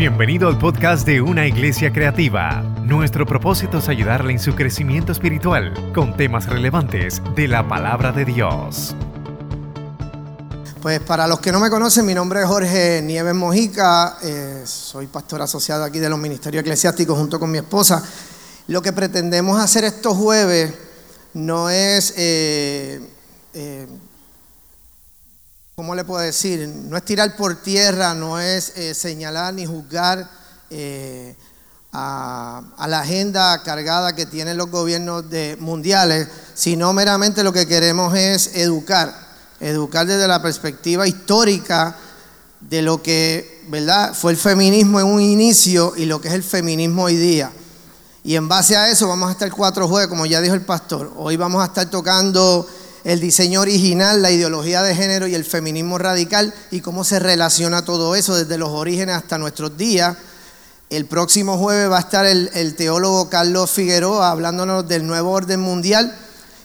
Bienvenido al podcast de Una Iglesia Creativa. Nuestro propósito es ayudarle en su crecimiento espiritual con temas relevantes de la palabra de Dios. Pues para los que no me conocen, mi nombre es Jorge Nieves Mojica, eh, soy pastor asociado aquí de los ministerios eclesiásticos junto con mi esposa. Lo que pretendemos hacer estos jueves no es eh, eh, ¿cómo le puedo decir? No es tirar por tierra, no es eh, señalar ni juzgar eh, a, la agenda cargada que tienen los gobiernos de, mundiales, sino meramente lo que queremos es educar, educar desde la perspectiva histórica de lo que ¿verdad? fue el feminismo en un inicio y lo que es el feminismo hoy día. Y en base a eso vamos a estar cuatro jueves, como ya dijo el pastor. Hoy vamos a estar tocando el diseño original, la ideología de género y el feminismo radical y cómo se relaciona todo eso desde los orígenes hasta nuestros días. El próximo jueves va a estar el, teólogo Carlos Figueroa hablándonos del nuevo orden mundial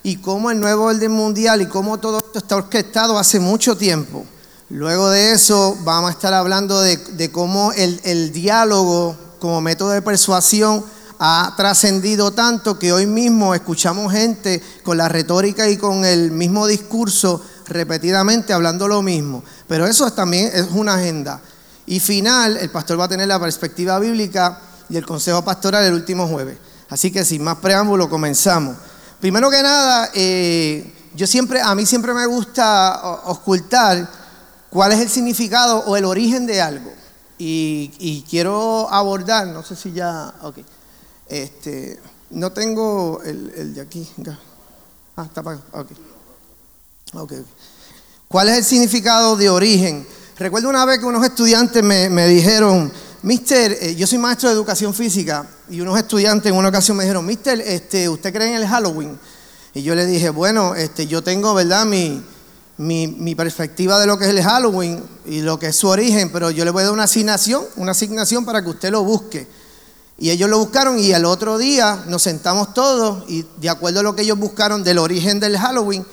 y cómo el nuevo orden mundial y cómo todo esto está orquestado hace mucho tiempo. Luego de eso vamos a estar hablando de, cómo el, el diálogo como método de persuasión ha trascendido tanto que hoy mismo escuchamos gente con la retórica y con el mismo discurso repetidamente hablando lo mismo. Pero eso también es una agenda. Y final, el pastor va a tener la perspectiva bíblica y el consejo pastoral el último jueves. Así que sin más preámbulo, comenzamos. Primero que nada, eh, yo siempre, a mí siempre me gusta ocultar cuál es el significado o el origen de algo. Y, y quiero abordar, no sé si ya, ok. Este, no tengo el, de aquí. Ah, está apagado. Okay. ¿Cuál es el significado de origen? Recuerdo una vez que unos estudiantes me, dijeron, Mister, eh, yo soy maestro de educación física y unos estudiantes en una ocasión me dijeron, Mister, este, ¿usted cree en el Halloween? Y yo le dije, bueno, este, yo tengo, ¿verdad? Mi, mi, mi, perspectiva de lo que es el Halloween y lo que es su origen, pero yo le voy a dar una asignación, una asignación para que usted lo busque. Y ellos lo buscaron y al otro día nos sentamos todos y de acuerdo a lo que ellos buscaron del origen del Halloween,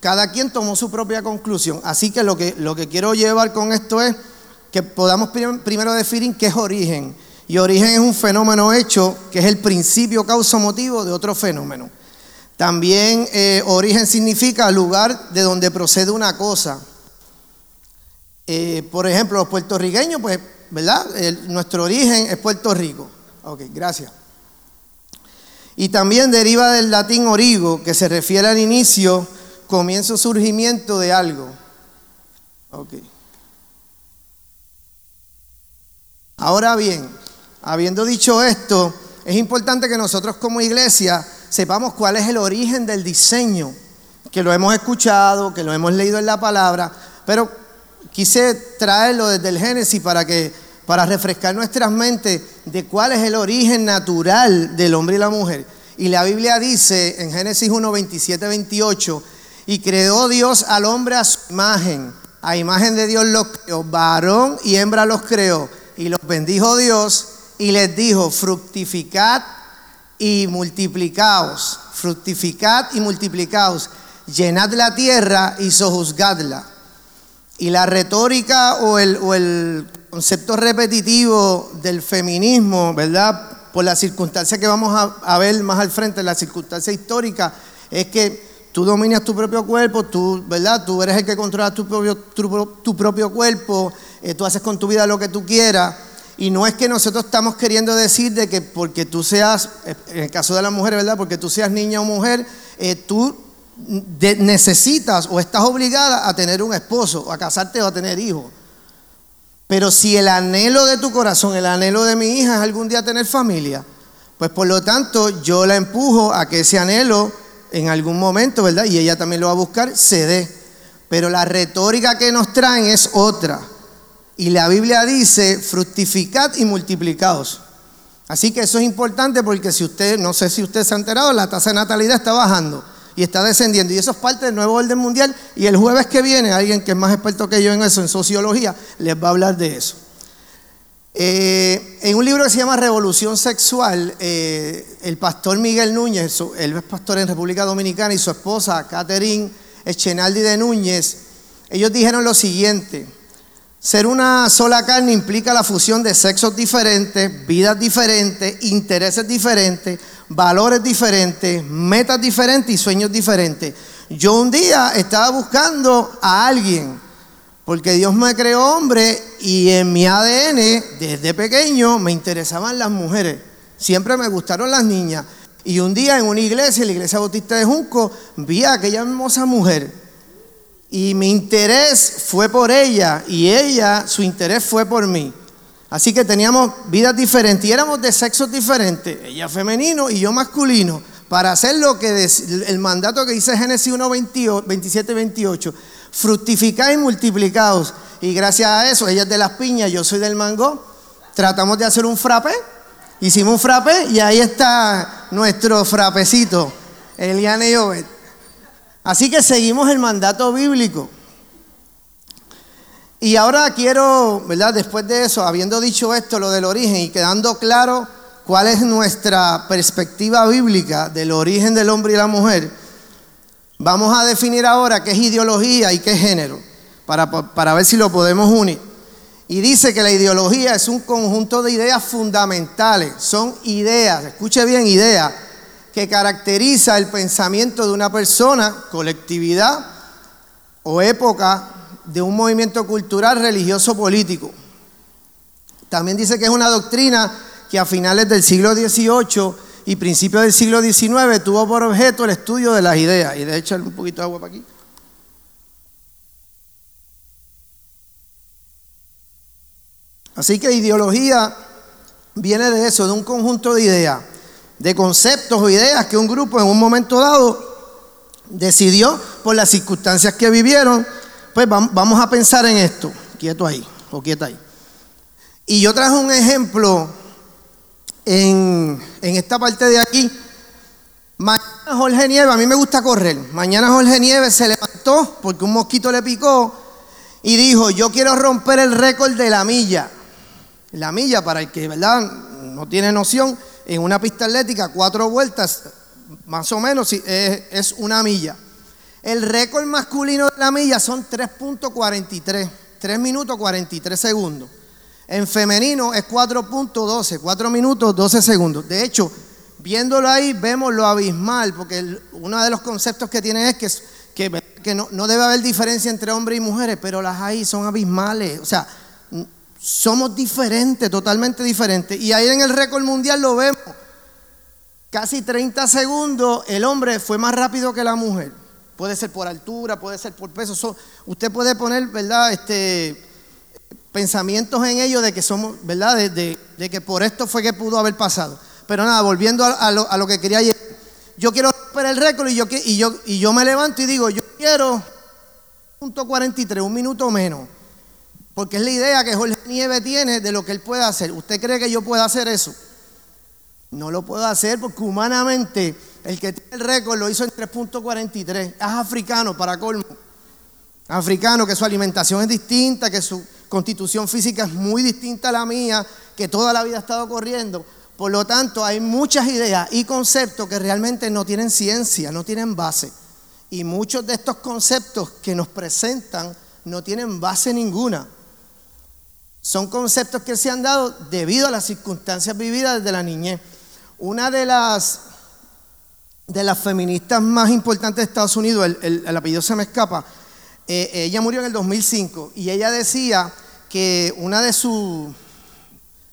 cada quien tomó su propia conclusión. Así que lo que, lo que quiero llevar con esto es que podamos primero definir qué es origen. Y origen es un fenómeno hecho que es el principio, causa, motivo de otro fenómeno. También eh, origen significa lugar de donde procede una cosa. Eh, por ejemplo, los puertorriqueños, pues, ¿verdad? nuestro origen es Puerto Rico. Ok, gracias. Y también deriva del latín origo, que se refiere al inicio, comienzo, surgimiento de algo. Ok. Ahora bien, habiendo dicho esto, es importante que nosotros como iglesia sepamos cuál es el origen del diseño, que lo hemos escuchado, que lo hemos leído en la palabra, pero quise traerlo desde el Génesis para que para refrescar nuestras mentes de cuál es el origen natural del hombre y la mujer. Y la Biblia dice en Génesis 1, 27, 28, y creó Dios al hombre a su imagen, a imagen de Dios los creó, varón y hembra los creó, y los bendijo Dios y les dijo, fructificad y multiplicaos, fructificad y multiplicaos, llenad la tierra y sojuzgadla. Y la retórica o el, o el concepto repetitivo del feminismo, ¿verdad? Por la circunstancia que vamos a, ver más al frente, la circunstancia histórica, es que tú dominas tu propio cuerpo, tú, ¿verdad? Tú eres el que controla tu propio, tu, propio cuerpo, eh, tú haces con tu vida lo que tú quieras. Y no es que nosotros estamos queriendo decir de que porque tú seas, en el caso de la mujer, ¿verdad? Porque tú seas niña o mujer, eh, tú necesitas o estás obligada a tener un esposo, a casarte o a tener hijos. Pero si el anhelo de tu corazón, el anhelo de mi hija es algún día tener familia, pues por lo tanto yo la empujo a que ese anhelo en algún momento, ¿verdad? Y ella también lo va a buscar, se dé. Pero la retórica que nos traen es otra. Y la Biblia dice, fructificad y multiplicaos. Así que eso es importante porque si usted, no sé si usted se ha enterado, la tasa de natalidad está bajando y está descendiendo. Y eso es parte del nuevo orden mundial. Y el jueves que viene, alguien que es más experto que yo en eso, en sociología, les va a hablar de eso. Eh, en un libro que se llama Revolución Sexual, eh, el pastor Miguel Núñez, él es pastor en República Dominicana, y su esposa, Catherine Echenaldi de Núñez, ellos dijeron lo siguiente, Ser una sola carne implica la fusión de sexos diferentes, vidas diferentes, intereses diferentes, valores diferentes, metas diferentes y sueños diferentes. Yo un día estaba buscando a alguien, porque Dios me creó hombre y en mi ADN, desde pequeño, me interesaban las mujeres. Siempre me gustaron las niñas. Y un día en una iglesia, la iglesia bautista de Junco, vi a aquella hermosa mujer. Y mi interés fue por ella y ella, su interés fue por mí. Así que teníamos vidas diferentes y éramos de sexos diferentes, ella femenino y yo masculino, para hacer lo que el mandato que dice Génesis 1, 27 y 28, fructificar y multiplicados. Y gracias a eso, ella es de las piñas, yo soy del mango, tratamos de hacer un frappe, hicimos un frappe y ahí está nuestro frapecito, Eliane Obed. Así que seguimos el mandato bíblico. Y ahora quiero, ¿verdad? Después de eso, habiendo dicho esto, lo del origen y quedando claro cuál es nuestra perspectiva bíblica del origen del hombre y la mujer, vamos a definir ahora qué es ideología y qué es género, para, para ver si lo podemos unir. Y dice que la ideología es un conjunto de ideas fundamentales, son ideas, escuche bien, ideas, que caracteriza el pensamiento de una persona, colectividad o época de un movimiento cultural, religioso, político. También dice que es una doctrina que a finales del siglo XVIII y principios del siglo XIX tuvo por objeto el estudio de las ideas. Y de hecho, un poquito de agua para aquí. Así que ideología viene de eso, de un conjunto de ideas, de conceptos o ideas que un grupo en un momento dado decidió por las circunstancias que vivieron pues vamos a pensar en esto. Quieto ahí, o quieta ahí. Y yo traje un ejemplo en, esta parte de aquí. Mañana Jorge Nieves, a mí me gusta correr. Mañana Jorge Nieves se levantó porque un mosquito le picó y dijo, yo quiero romper el récord de la milla. La milla, para el que ¿verdad? no tiene noción, en una pista atlética, cuatro vueltas, más o menos, es una milla. El récord masculino de la milla son 3.43, 3 minutos 43 segundos. En femenino es 4.12, 4 minutos 12 segundos. De hecho, viéndolo ahí vemos lo abismal, porque uno de los conceptos que tiene es que, no, debe haber diferencia entre hombres y mujeres, pero las hay son abismales. O sea, somos diferentes, totalmente diferentes. Y ahí en el récord mundial lo vemos. Casi 30 segundos el hombre fue más rápido que la mujer. Puede ser por altura, puede ser por peso. usted puede poner, ¿verdad? Este, pensamientos en ello de que somos, ¿verdad? De, que por esto fue que pudo haber pasado. Pero nada, volviendo a, lo, que quería ayer. Yo quiero romper el récord y yo, y, yo, y yo me levanto y digo, yo quiero punto 43, un minuto menos. Porque es la idea que Jorge Nieve tiene de lo que él puede hacer. ¿Usted cree que yo pueda hacer eso? No lo puedo hacer porque humanamente el que tiene el récord lo hizo en 3.43. Es africano para colmo. Africano, que su alimentación es distinta, que su constitución física es muy distinta a la mía, que toda la vida ha estado corriendo. Por lo tanto, hay muchas ideas y conceptos que realmente no tienen ciencia, no tienen base. Y muchos de estos conceptos que nos presentan no tienen base ninguna. Son conceptos que se han dado debido a las circunstancias vividas desde la niñez. Una de las de las feministas más importantes de Estados Unidos, el, apellido se me escapa, eh, ella murió en el 2005 y ella decía que una de, sus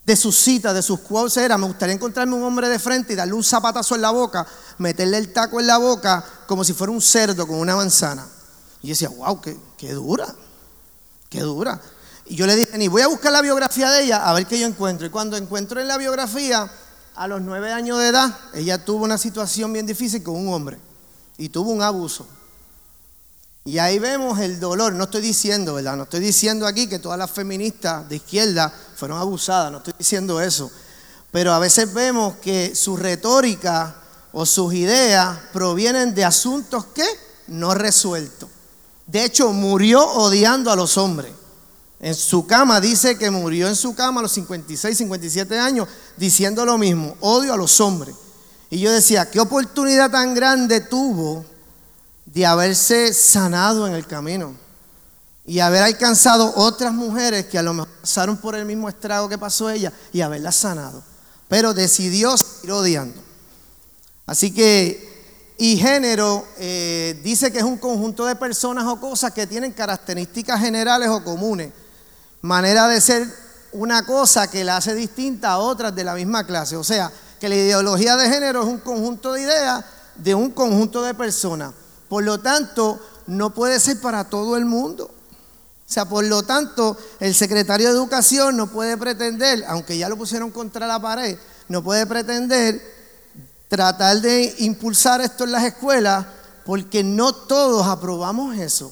de sus citas, de sus quotes era, me gustaría encontrarme un hombre de frente y darle un zapatazo en la boca, meterle el taco en la boca como si fuera un cerdo con una manzana. Y decía, wow, qué, qué dura, qué dura. Y yo le dije, ni voy a buscar la biografía de ella a ver qué yo encuentro. Y cuando encuentro en la biografía a los nueve años de edad, ella tuvo una situación bien difícil con un hombre y tuvo un abuso. Y ahí vemos el dolor. No estoy diciendo, ¿verdad? No estoy diciendo aquí que todas las feministas de izquierda fueron abusadas, no estoy diciendo eso. Pero a veces vemos que su retórica o sus ideas provienen de asuntos que no resueltos. De hecho, murió odiando a los hombres. En su cama dice que murió en su cama a los 56, 57 años diciendo lo mismo, odio a los hombres. Y yo decía, qué oportunidad tan grande tuvo de haberse sanado en el camino. y haber alcanzado otras mujeres que a lo mejor pasaron por el mismo estrago que pasó ella y haberlas sanado. Pero decidió seguir odiando. Así que, y género eh, dice que es un conjunto de personas o cosas que tienen características generales o comunes. Manera de ser una cosa que la hace distinta a otras de la misma clase. O sea, que la ideología de género es un conjunto de ideas de un conjunto de personas. Por lo tanto, no puede ser para todo el mundo. O sea, por lo tanto, el secretario de Educación no puede pretender, aunque ya lo pusieron contra la pared, no puede pretender tratar de impulsar esto en las escuelas porque no todos aprobamos eso.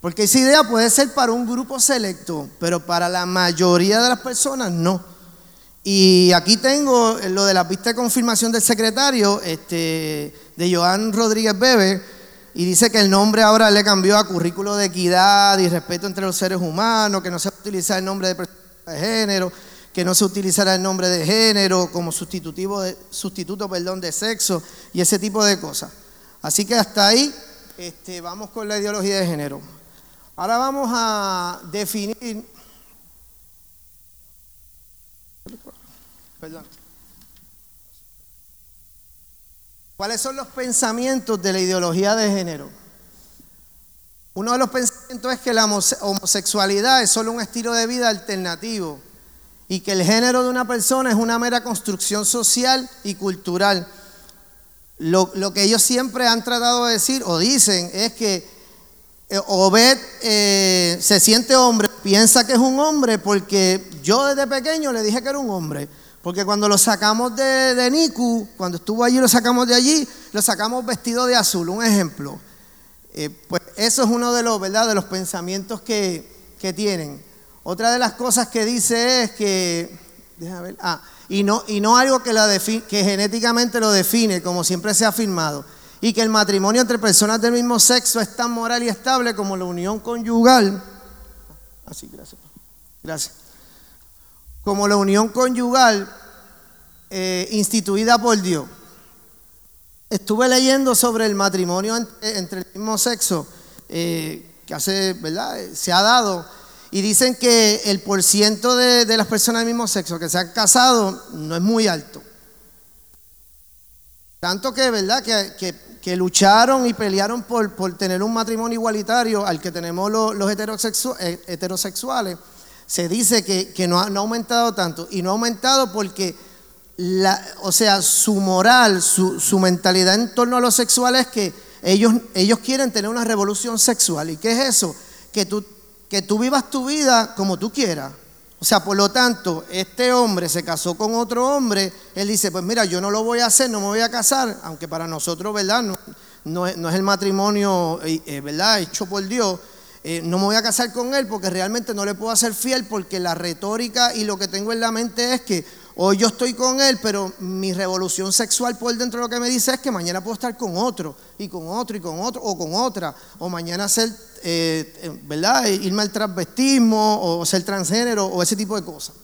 Porque esa idea puede ser para un grupo selecto, pero para la mayoría de las personas no. Y aquí tengo lo de la pista de confirmación del secretario, este, de Joan Rodríguez Bebe, y dice que el nombre ahora le cambió a currículo de equidad y respeto entre los seres humanos, que no se utiliza el nombre de de género, que no se utilizará el nombre de género como sustitutivo de, sustituto perdón, de sexo y ese tipo de cosas. Así que hasta ahí este, vamos con la ideología de género. Ahora vamos a definir Perdón. ¿Cuáles son los pensamientos de la ideología de género? Uno de los pensamientos es que la homosexualidad es solo un estilo de vida alternativo y que el género de una persona es una mera construcción social y cultural. Lo, que ellos siempre han tratado de decir o dicen es que Obed eh, se siente hombre, piensa que es un hombre porque yo desde pequeño le dije que era un hombre. Porque cuando lo sacamos de, Niku, cuando estuvo allí, lo sacamos de allí, lo sacamos vestido de azul, un ejemplo. Eh, pues eso es uno de los, ¿verdad? de los pensamientos que, tienen. Otra de las cosas que dice es que, déjame ver, ah, y no, y no algo que, la que genéticamente lo define, como siempre se ha afirmado, y que el matrimonio entre personas del mismo sexo es tan moral y estable como la unión conyugal. Así, gracias. Gracias como la unión conyugal eh, instituida por Dios. Estuve leyendo sobre el matrimonio entre, el mismo sexo eh, que hace, ¿verdad? Se ha dado y dicen que el porciento de, de las personas del mismo sexo que se han casado no es muy alto. Tanto que, ¿verdad? Que, lucharon y pelearon por, por, tener un matrimonio igualitario al que tenemos los, eh, heterosexuales se dice que, no, ha, aumentado tanto. Y no ha aumentado porque, la, o sea, su moral, su, mentalidad en torno a lo sexual es que ellos, ellos quieren tener una revolución sexual. ¿Y qué es eso? Que tú, que tú vivas tu vida como tú quieras. O sea, por lo tanto, este hombre se casó con otro hombre, él dice, pues mira, yo no lo voy a hacer, no me voy a casar, aunque para nosotros, ¿verdad? No, es, el matrimonio, eh, eh, ¿verdad? Hecho por Dios, eh, no me voy a casar con él porque realmente no le puedo hacer fiel porque la retórica y lo que tengo en la mente es que hoy yo estoy con él, pero mi revolución sexual por dentro lo que me dice es que mañana puedo estar con otro y con otro y con otro o con otra, o mañana ser, eh, eh, ¿verdad? Irme al transvestismo o ser transgénero o ese tipo de cosas.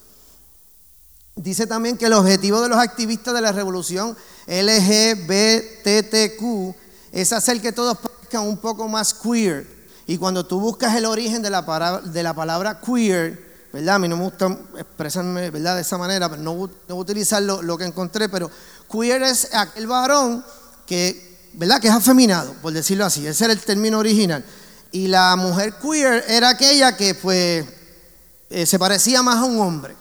Dice también que el objetivo de los activistas de la revolución LGBTQ es hacer que todos parezcan un poco más queer, y cuando tú buscas el origen de la, palabra, de la palabra queer, ¿verdad? A mí no me gusta expresarme ¿verdad? de esa manera, pero no, voy a utilizar lo, que encontré, pero queer es aquel varón que, ¿verdad? Que es afeminado, por decirlo así, ese era el término original. Y la mujer queer era aquella que pues eh, se parecía más a un hombre.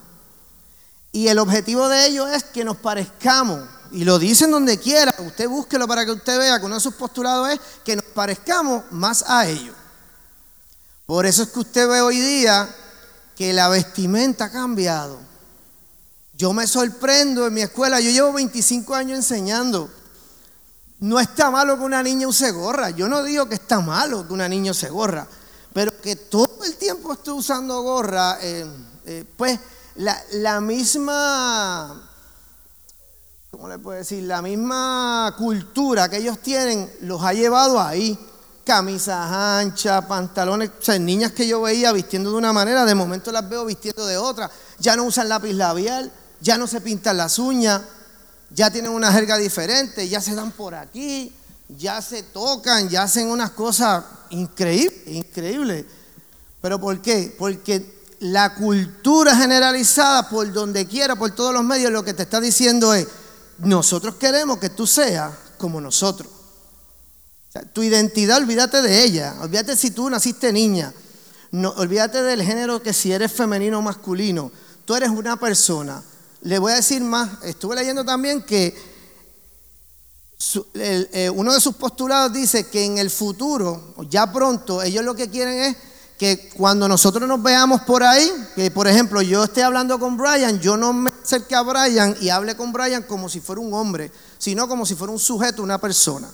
Y el objetivo de ello es que nos parezcamos, y lo dicen donde quiera, usted búsquelo para que usted vea que uno de sus postulados es que nos parezcamos más a ellos. Por eso es que usted ve hoy día que la vestimenta ha cambiado. Yo me sorprendo en mi escuela, yo llevo 25 años enseñando. No está malo que una niña use gorra. Yo no digo que está malo que una niña use gorra, pero que todo el tiempo esté usando gorra, eh, eh, pues la, la, misma, ¿cómo le puedo decir? La misma cultura que ellos tienen los ha llevado ahí camisas anchas, pantalones, o sea, niñas que yo veía vistiendo de una manera, de momento las veo vistiendo de otra, ya no usan lápiz labial, ya no se pintan las uñas, ya tienen una jerga diferente, ya se dan por aquí, ya se tocan, ya hacen unas cosas increíbles, increíbles. ¿Pero por qué? Porque la cultura generalizada por donde quiera, por todos los medios, lo que te está diciendo es, nosotros queremos que tú seas como nosotros. tu identidad, olvídate de ella, olvídate si tú naciste niña, no, olvídate del género que si eres femenino o masculino, tú eres una persona. Le voy a decir más, estuve leyendo también que eh, uno de sus postulados dice que en el futuro, ya pronto, ellos lo que quieren es que cuando nosotros nos veamos por ahí, que por ejemplo yo esté hablando con Brian, yo no me acerque a Brian y hable con Brian como si fuera un hombre, sino como si fuera un sujeto, una persona.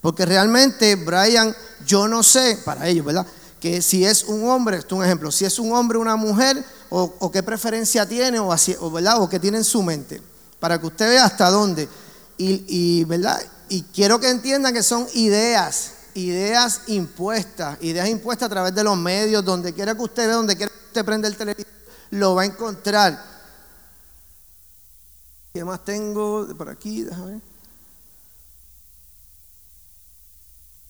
Porque realmente Brian, yo no sé, para ellos, ¿verdad? Que si es un hombre, esto es un ejemplo, si es un hombre o una mujer, o, qué preferencia tiene, o, o, ¿verdad? o qué tiene en su mente, para que usted vea hasta dónde. Y, ¿verdad? y quiero que entiendan que son ideas, ideas impuestas, ideas impuestas a través de los medios, donde quiera que usted vea, donde quiera que usted prenda el televisor, lo va a encontrar. ¿Qué más tengo por aquí? Déjame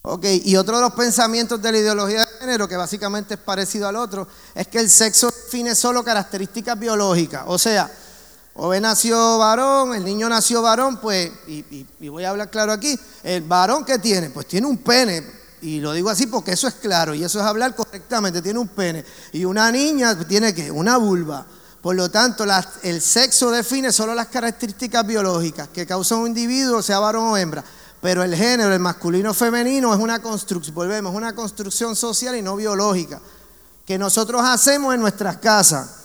Ok, y otro de los pensamientos de la ideología de que básicamente es parecido al otro, es que el sexo define solo características biológicas. O sea, Ove nació varón, el niño nació varón, pues, y, voy a hablar claro aquí, el varón que tiene, pues tiene un pene, y lo digo así porque eso es claro, y eso es hablar correctamente, tiene un pene, y una niña tiene que, una vulva. Por lo tanto, el sexo define solo las características biológicas que causan un individuo, sea varón o hembra. Pero el género, el masculino femenino, es una construcción, volvemos, una construcción social y no biológica, que nosotros hacemos en nuestras casas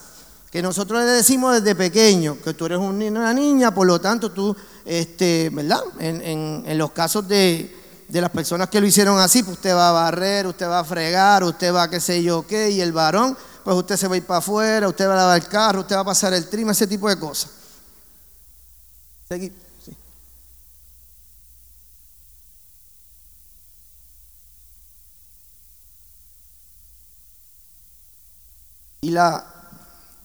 que nosotros le decimos desde pequeño, que tú eres una niña, por lo tanto tú, este, ¿verdad? En, los casos de, las personas que lo hicieron así, pues usted va a barrer, usted va a fregar, usted va a qué sé yo qué, y el varón, pues usted se va a ir para afuera, usted va a lavar el carro, usted va a pasar el trim, ese tipo de cosas. Seguí. Y la,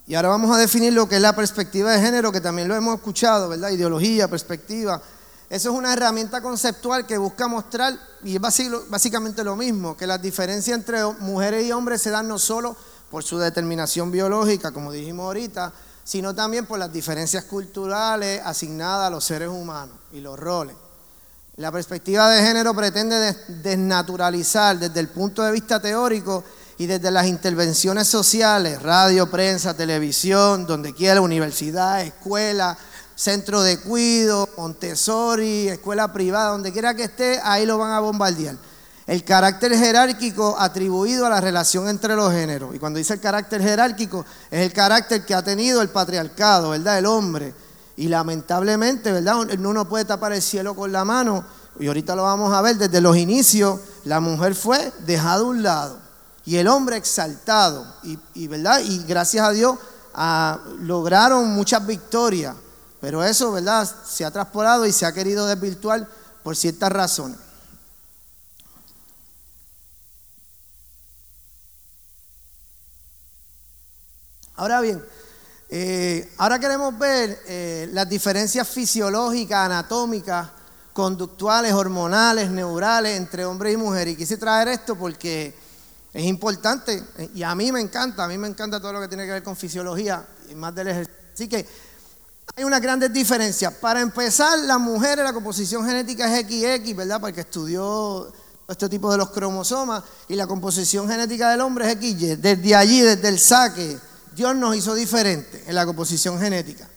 y ahora vamos a definir lo que es la perspectiva de género, que también lo hemos escuchado, ¿verdad? Ideología, perspectiva. Eso es una herramienta conceptual que busca mostrar, y es básicamente lo mismo, que las diferencias entre mujeres y hombres se dan no solo por su determinación biológica, como dijimos ahorita, sino también por las diferencias culturales asignadas a los seres humanos y los roles. La perspectiva de género pretende desnaturalizar desde el punto de vista teórico y desde las intervenciones sociales, radio, prensa, televisión, donde quiera, universidad, escuela, centro de cuido, Montessori, escuela privada, donde quiera que esté, ahí lo van a bombardear. El carácter jerárquico atribuido a la relación entre los géneros. Y cuando dice el carácter jerárquico, es el carácter que ha tenido el patriarcado, ¿verdad? El hombre. Y lamentablemente, ¿verdad? Uno no puede tapar el cielo con la mano. Y ahorita lo vamos a ver, desde los inicios, la mujer fue dejada a un lado y el hombre exaltado. Y, ¿verdad? y gracias a Dios ah, lograron muchas victorias. Pero eso, ¿verdad? Se ha traspolado y se ha querido desvirtuar por ciertas razones. Ahora bien, eh, ahora queremos ver eh, las diferencias fisiológicas, anatómicas, conductuales, hormonales, neurales entre hombre y mujer. Y quise traer esto porque es importante eh, y a mí me encanta, a mí me encanta todo lo que tiene que ver con fisiología y más del ejercicio. Así que hay una grandes diferencias. Para empezar, las mujeres, la composición genética es XX, ¿verdad? Porque estudió este tipo de los cromosomas y la composición genética del hombre es XY. Desde allí, desde el saque, Dios nos hizo diferente en la composición genética.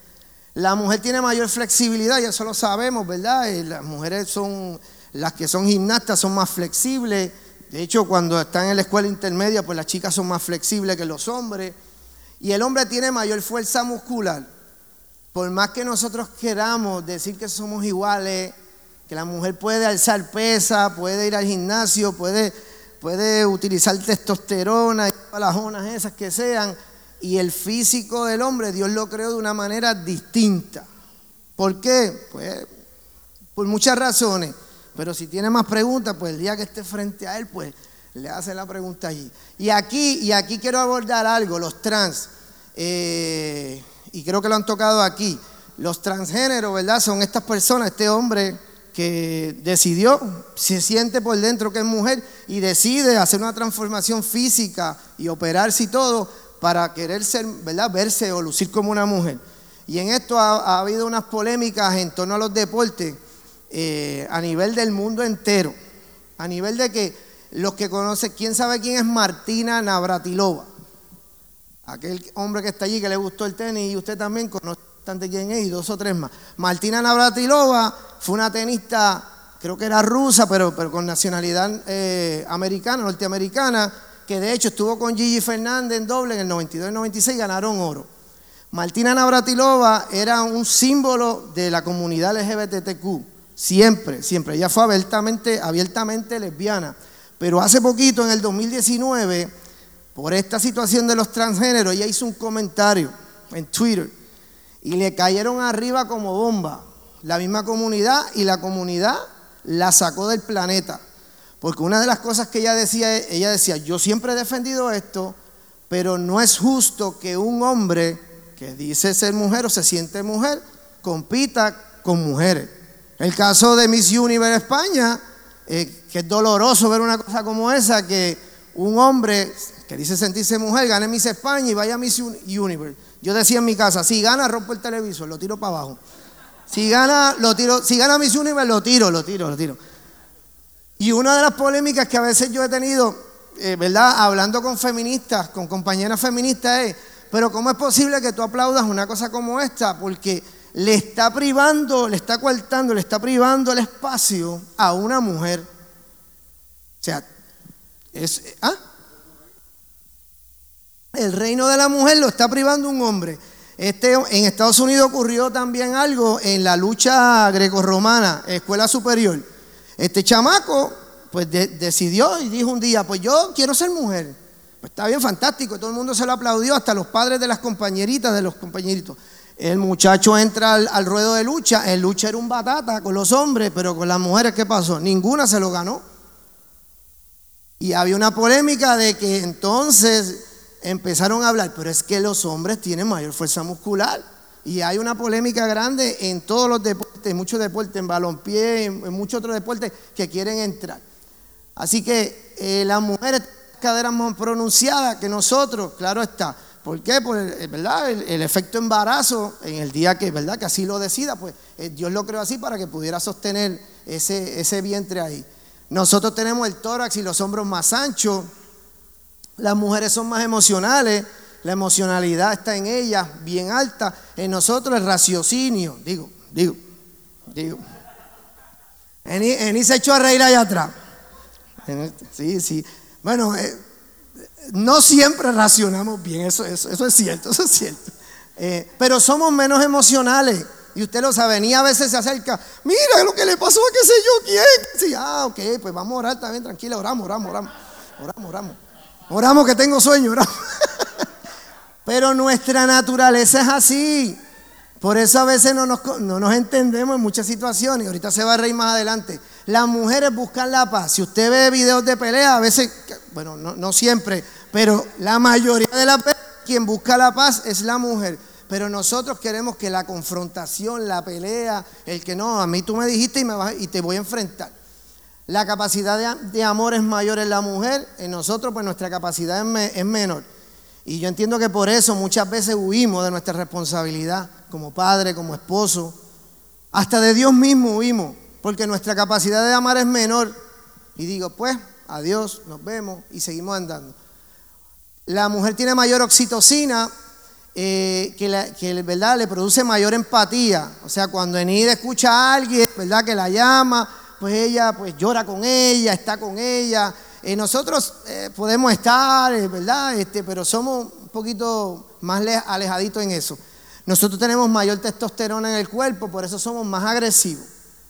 La mujer tiene mayor flexibilidad, ya eso lo sabemos, ¿verdad? Y las mujeres son, las que son gimnastas son más flexibles de hecho, cuando están en la escuela intermedia, pues las chicas son más flexibles que los hombres. Y el hombre tiene mayor fuerza muscular. Por más que nosotros queramos decir que somos iguales, que la mujer puede alzar pesa, puede ir al gimnasio, puede, puede utilizar testosterona y las zonas esas que sean, y el físico del hombre Dios lo creó de una manera distinta. ¿Por qué? Pues por muchas razones. Pero si tiene más preguntas, pues el día que esté frente a él, pues le hace la pregunta allí. Y aquí, y aquí quiero abordar algo, los trans. Eh, y creo que lo han tocado aquí. Los transgéneros, ¿verdad? Son estas personas, este hombre que decidió, se siente por dentro que es mujer y decide hacer una transformación física y operarse y todo para querer ser, ¿verdad? Verse o lucir como una mujer. Y en esto ha, habido unas polémicas en torno a los deportes eh, a nivel del mundo entero. A nivel de que los que conocen, ¿quién sabe quién es Martina Navratilova? Aquel hombre que está allí que le gustó el tenis y usted también conoce bastante quién es y dos o tres más. Martina Navratilova fue una tenista, creo que era rusa, pero, con nacionalidad eh, americana, norteamericana, que de hecho estuvo con Gigi Fernández en doble en el 92 y 96 ganaron oro. Martina Navratilova era un símbolo de la comunidad LGBTQ, siempre, siempre. Ella fue abiertamente, abiertamente lesbiana. Pero hace poquito, en el 2019, por esta situación de los transgéneros, ella hizo un comentario en Twitter y le cayeron arriba como bomba la misma comunidad y la comunidad la sacó del planeta. Porque una de las cosas que ella decía, ella decía, yo siempre he defendido esto, pero no es justo que un hombre que dice ser mujer o se siente mujer compita con mujeres. El caso de Miss Universe España, eh, que es doloroso ver una cosa como esa, que un hombre que dice sentirse mujer gane Miss España y vaya a Miss Universe. Yo decía en mi casa, si gana, rompo el televisor, lo tiro para abajo. Si gana, lo tiro. Si gana Miss Universe, lo tiro, lo tiro, lo tiro. Y una de las polémicas que a veces yo he tenido, eh, ¿verdad? Hablando con feministas, con compañeras feministas, es, pero ¿cómo es posible que tú aplaudas una cosa como esta? Porque le está privando, le está coartando, le está privando el espacio a una mujer. O sea, es. ¿ah? El reino de la mujer lo está privando un hombre. Este, en Estados Unidos ocurrió también algo en la lucha grecorromana, escuela superior. Este chamaco, pues decidió y dijo un día, pues yo quiero ser mujer. Pues está bien, fantástico, todo el mundo se lo aplaudió, hasta los padres de las compañeritas, de los compañeritos. El muchacho entra al, ruedo de lucha, en lucha era un batata con los hombres, pero con las mujeres, ¿qué pasó? Ninguna se lo ganó. Y había una polémica de que entonces empezaron a hablar, pero es que los hombres tienen mayor fuerza muscular. Y hay una polémica grande en todos los deportes, muchos deportes, en balompié, en, muchos otros deportes que quieren entrar. Así que eh, las mujeres caderas más pronunciadas que nosotros, claro está. ¿Por qué? Por el, ¿verdad? El, efecto embarazo, en el día que, ¿verdad? que así lo decida, pues eh, Dios lo creó así para que pudiera sostener ese, ese vientre ahí. Nosotros tenemos el tórax y los hombros más anchos, las mujeres son más emocionales, la emocionalidad está en ellas bien alta. En nosotros el raciocinio, digo, digo, digo. Eni, se echó a reír allá atrás. Sí, sí. Bueno, eh, no siempre racionamos bien, eso, eso, es cierto, eso es cierto. Eh, pero somos menos emocionales. Y usted lo sabe, ni a veces se acerca, mira lo que le pasó a qué sé yo quién. Sí, ah, ok, pues vamos a orar también, tranquila, oramos, oramos, oramos, oramos, oramos. Oramos que tengo sueño, oramos. Pero nuestra naturaleza es así. Por eso a veces no nos, no nos, entendemos en muchas situaciones. Ahorita se va a reír más adelante. Las mujeres buscan la paz. Si usted ve videos de pelea, a veces, bueno, no, no siempre, pero la mayoría de la pelea, quien busca la paz es la mujer. Pero nosotros queremos que la confrontación, la pelea, el que no, a mí tú me dijiste y, me y te voy a enfrentar. La capacidad de, amor es mayor en la mujer, en nosotros pues nuestra capacidad es, menor. Y yo entiendo que por eso muchas veces huimos de nuestra responsabilidad como padre, como esposo. Hasta de Dios mismo huimos, porque nuestra capacidad de amar es menor. Y digo, pues, adiós, nos vemos y seguimos andando. La mujer tiene mayor oxitocina, eh, que, que, ¿verdad? le produce mayor empatía. O sea, cuando Enid escucha a alguien, ¿verdad? que la llama, pues ella pues llora con ella, está con ella. Eh, nosotros eh, podemos estar, eh, ¿verdad? Este, pero somos un poquito más alejaditos en eso. Nosotros tenemos mayor testosterona en el cuerpo, por eso somos más agresivos.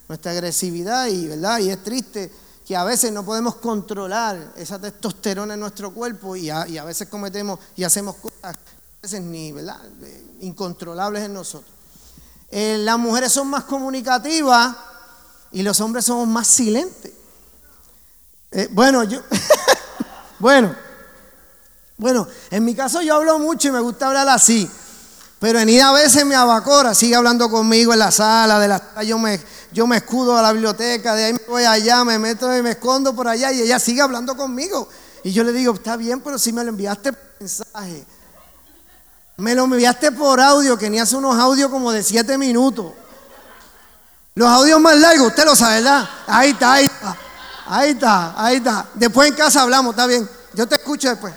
Nuestra agresividad y, ¿verdad? y es triste que a veces no podemos controlar esa testosterona en nuestro cuerpo y a, veces cometemos y hacemos cosas a veces ni, ¿verdad? incontrolables en nosotros. las mujeres son más comunicativas y los hombres somos más silentes. Eh, bueno, yo, bueno, bueno, en mi caso yo hablo mucho y me gusta hablar así, Pero Enida a veces me abacora, sigue hablando conmigo en la sala, de la yo me, yo me escudo a la biblioteca, de ahí me voy allá, me meto y me escondo por allá y ella sigue hablando conmigo. Y yo le digo, está bien, pero si me lo enviaste por mensaje. Me lo enviaste por audio, que ni hace unos audios como de siete minutos. Los audios más largos, usted lo sabe, ¿verdad? Ahí está, ahí está. Ahí está, ahí está. Después en casa hablamos, está bien. Yo te escucho después.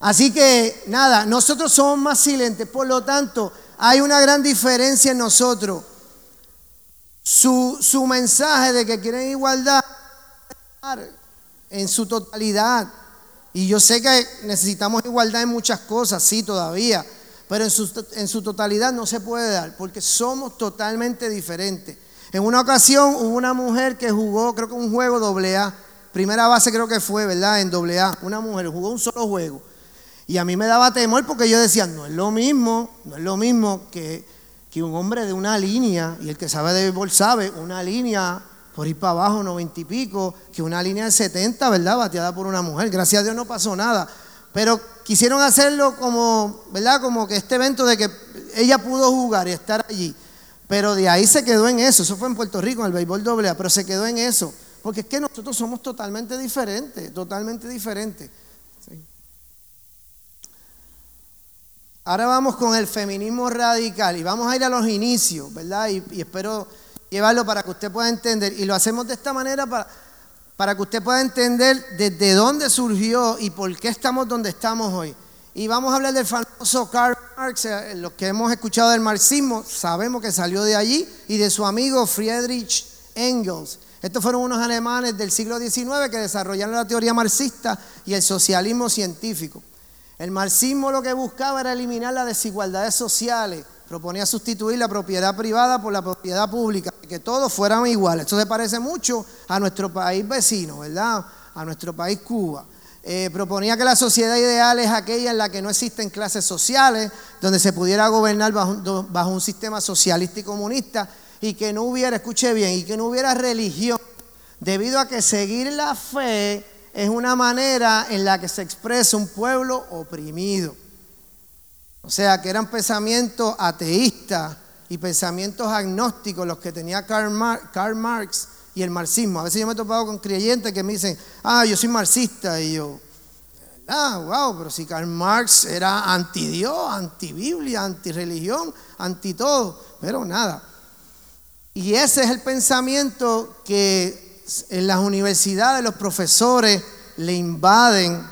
Así que nada, nosotros somos más silentes, por lo tanto, hay una gran diferencia en nosotros. Su, su mensaje de que quieren igualdad en su totalidad. Y yo sé que necesitamos igualdad en muchas cosas, sí, todavía, pero en su, en su totalidad no se puede dar, porque somos totalmente diferentes. En una ocasión hubo una mujer que jugó, creo que un juego doble A, primera base creo que fue, ¿verdad? En doble A, una mujer jugó un solo juego. Y a mí me daba temor porque yo decía, no es lo mismo, no es lo mismo que, que un hombre de una línea, y el que sabe de béisbol sabe, una línea por ir para abajo, noventa y pico, que una línea de 70, ¿verdad? Bateada por una mujer. Gracias a Dios no pasó nada. Pero quisieron hacerlo como, ¿verdad? Como que este evento de que ella pudo jugar y estar allí. Pero de ahí se quedó en eso. Eso fue en Puerto Rico, en el béisbol doble A, pero se quedó en eso. Porque es que nosotros somos totalmente diferentes, totalmente diferentes. Ahora vamos con el feminismo radical y vamos a ir a los inicios, ¿verdad? y espero llevarlo para que usted pueda entender. Y lo hacemos de esta manera para, para que usted pueda entender desde dónde surgió y por qué estamos donde estamos hoy. Y vamos a hablar del famoso Karl Marx, eh, los que hemos escuchado del marxismo, sabemos que salió de allí, y de su amigo Friedrich Engels. Estos fueron unos alemanes del siglo XIX que desarrollaron la teoría marxista y el socialismo científico. El marxismo lo que buscaba era eliminar las desigualdades sociales, proponía sustituir la propiedad privada por la propiedad pública, que todos fueran iguales. Esto se parece mucho a nuestro país vecino, ¿verdad? A nuestro país Cuba. Eh, proponía que la sociedad ideal es aquella en la que no existen clases sociales, donde se pudiera gobernar bajo, bajo un sistema socialista y comunista, y que no hubiera, escuche bien, y que no hubiera religión, debido a que seguir la fe es una manera en la que se expresa un pueblo oprimido. O sea, que eran pensamientos ateístas y pensamientos agnósticos los que tenía Karl, Marx y el marxismo. A veces yo me he topado con creyentes que me dicen, ah, yo soy marxista. Y yo, ah, wow, pero si Karl Marx era anti-Dios, anti-Biblia, anti-religión, anti-todo, pero nada. Y ese es el pensamiento que en las universidades los profesores le invaden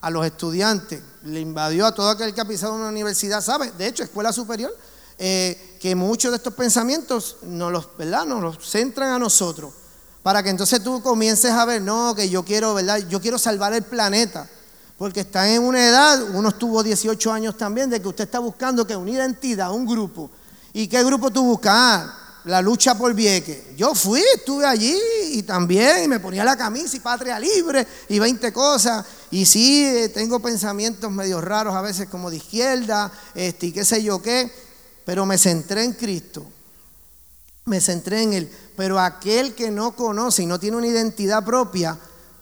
a los estudiantes le invadió a todo aquel que ha pisado una universidad, ¿sabe? De hecho, escuela superior, eh, que muchos de estos pensamientos nos los, ¿verdad? nos los centran a nosotros. Para que entonces tú comiences a ver, no, que yo quiero, ¿verdad? Yo quiero salvar el planeta. Porque está en una edad, uno estuvo 18 años también, de que usted está buscando que una identidad, un grupo. ¿Y qué grupo tú buscas? Ah, la lucha por Vieque. Yo fui, estuve allí y también me ponía la camisa y patria libre y 20 cosas. Y sí, eh, tengo pensamientos medio raros a veces como de izquierda, este, y qué sé yo qué, pero me centré en Cristo. Me centré en Él. Pero aquel que no conoce y no tiene una identidad propia,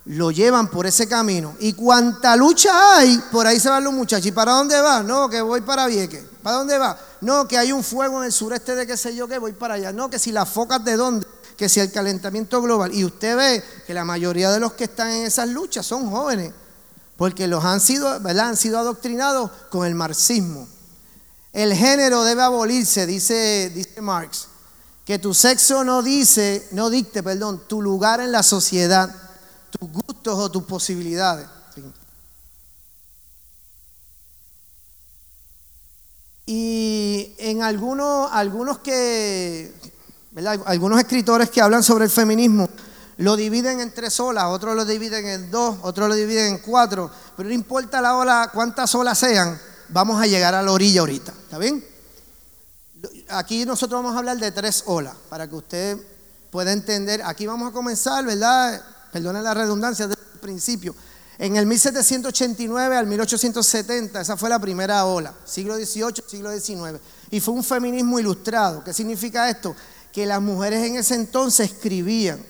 lo llevan por ese camino. Y cuanta lucha hay, por ahí se van los muchachos. ¿Y para dónde va? No, que voy para Vieques. ¿Para dónde va? No, que hay un fuego en el sureste de qué sé yo que voy para allá. No, que si las focas de dónde, que si el calentamiento global. Y usted ve que la mayoría de los que están en esas luchas son jóvenes, porque los han sido. Han sido adoctrinados con el marxismo. El género debe abolirse, dice, dice Marx. Que tu sexo no dice, no dicte, perdón, tu lugar en la sociedad, tus gustos o tus posibilidades. Y en algunos, algunos que, algunos escritores que hablan sobre el feminismo lo dividen en tres olas, otros lo dividen en dos, otros lo dividen en cuatro, pero no importa la ola, cuántas olas sean, vamos a llegar a la orilla ahorita, ¿está bien? Aquí nosotros vamos a hablar de tres olas, para que usted pueda entender. Aquí vamos a comenzar, ¿verdad? Perdone la redundancia desde el principio. En el 1789 al 1870, esa fue la primera ola, siglo XVIII, siglo XIX. Y fue un feminismo ilustrado. ¿Qué significa esto? Que las mujeres en ese entonces escribían.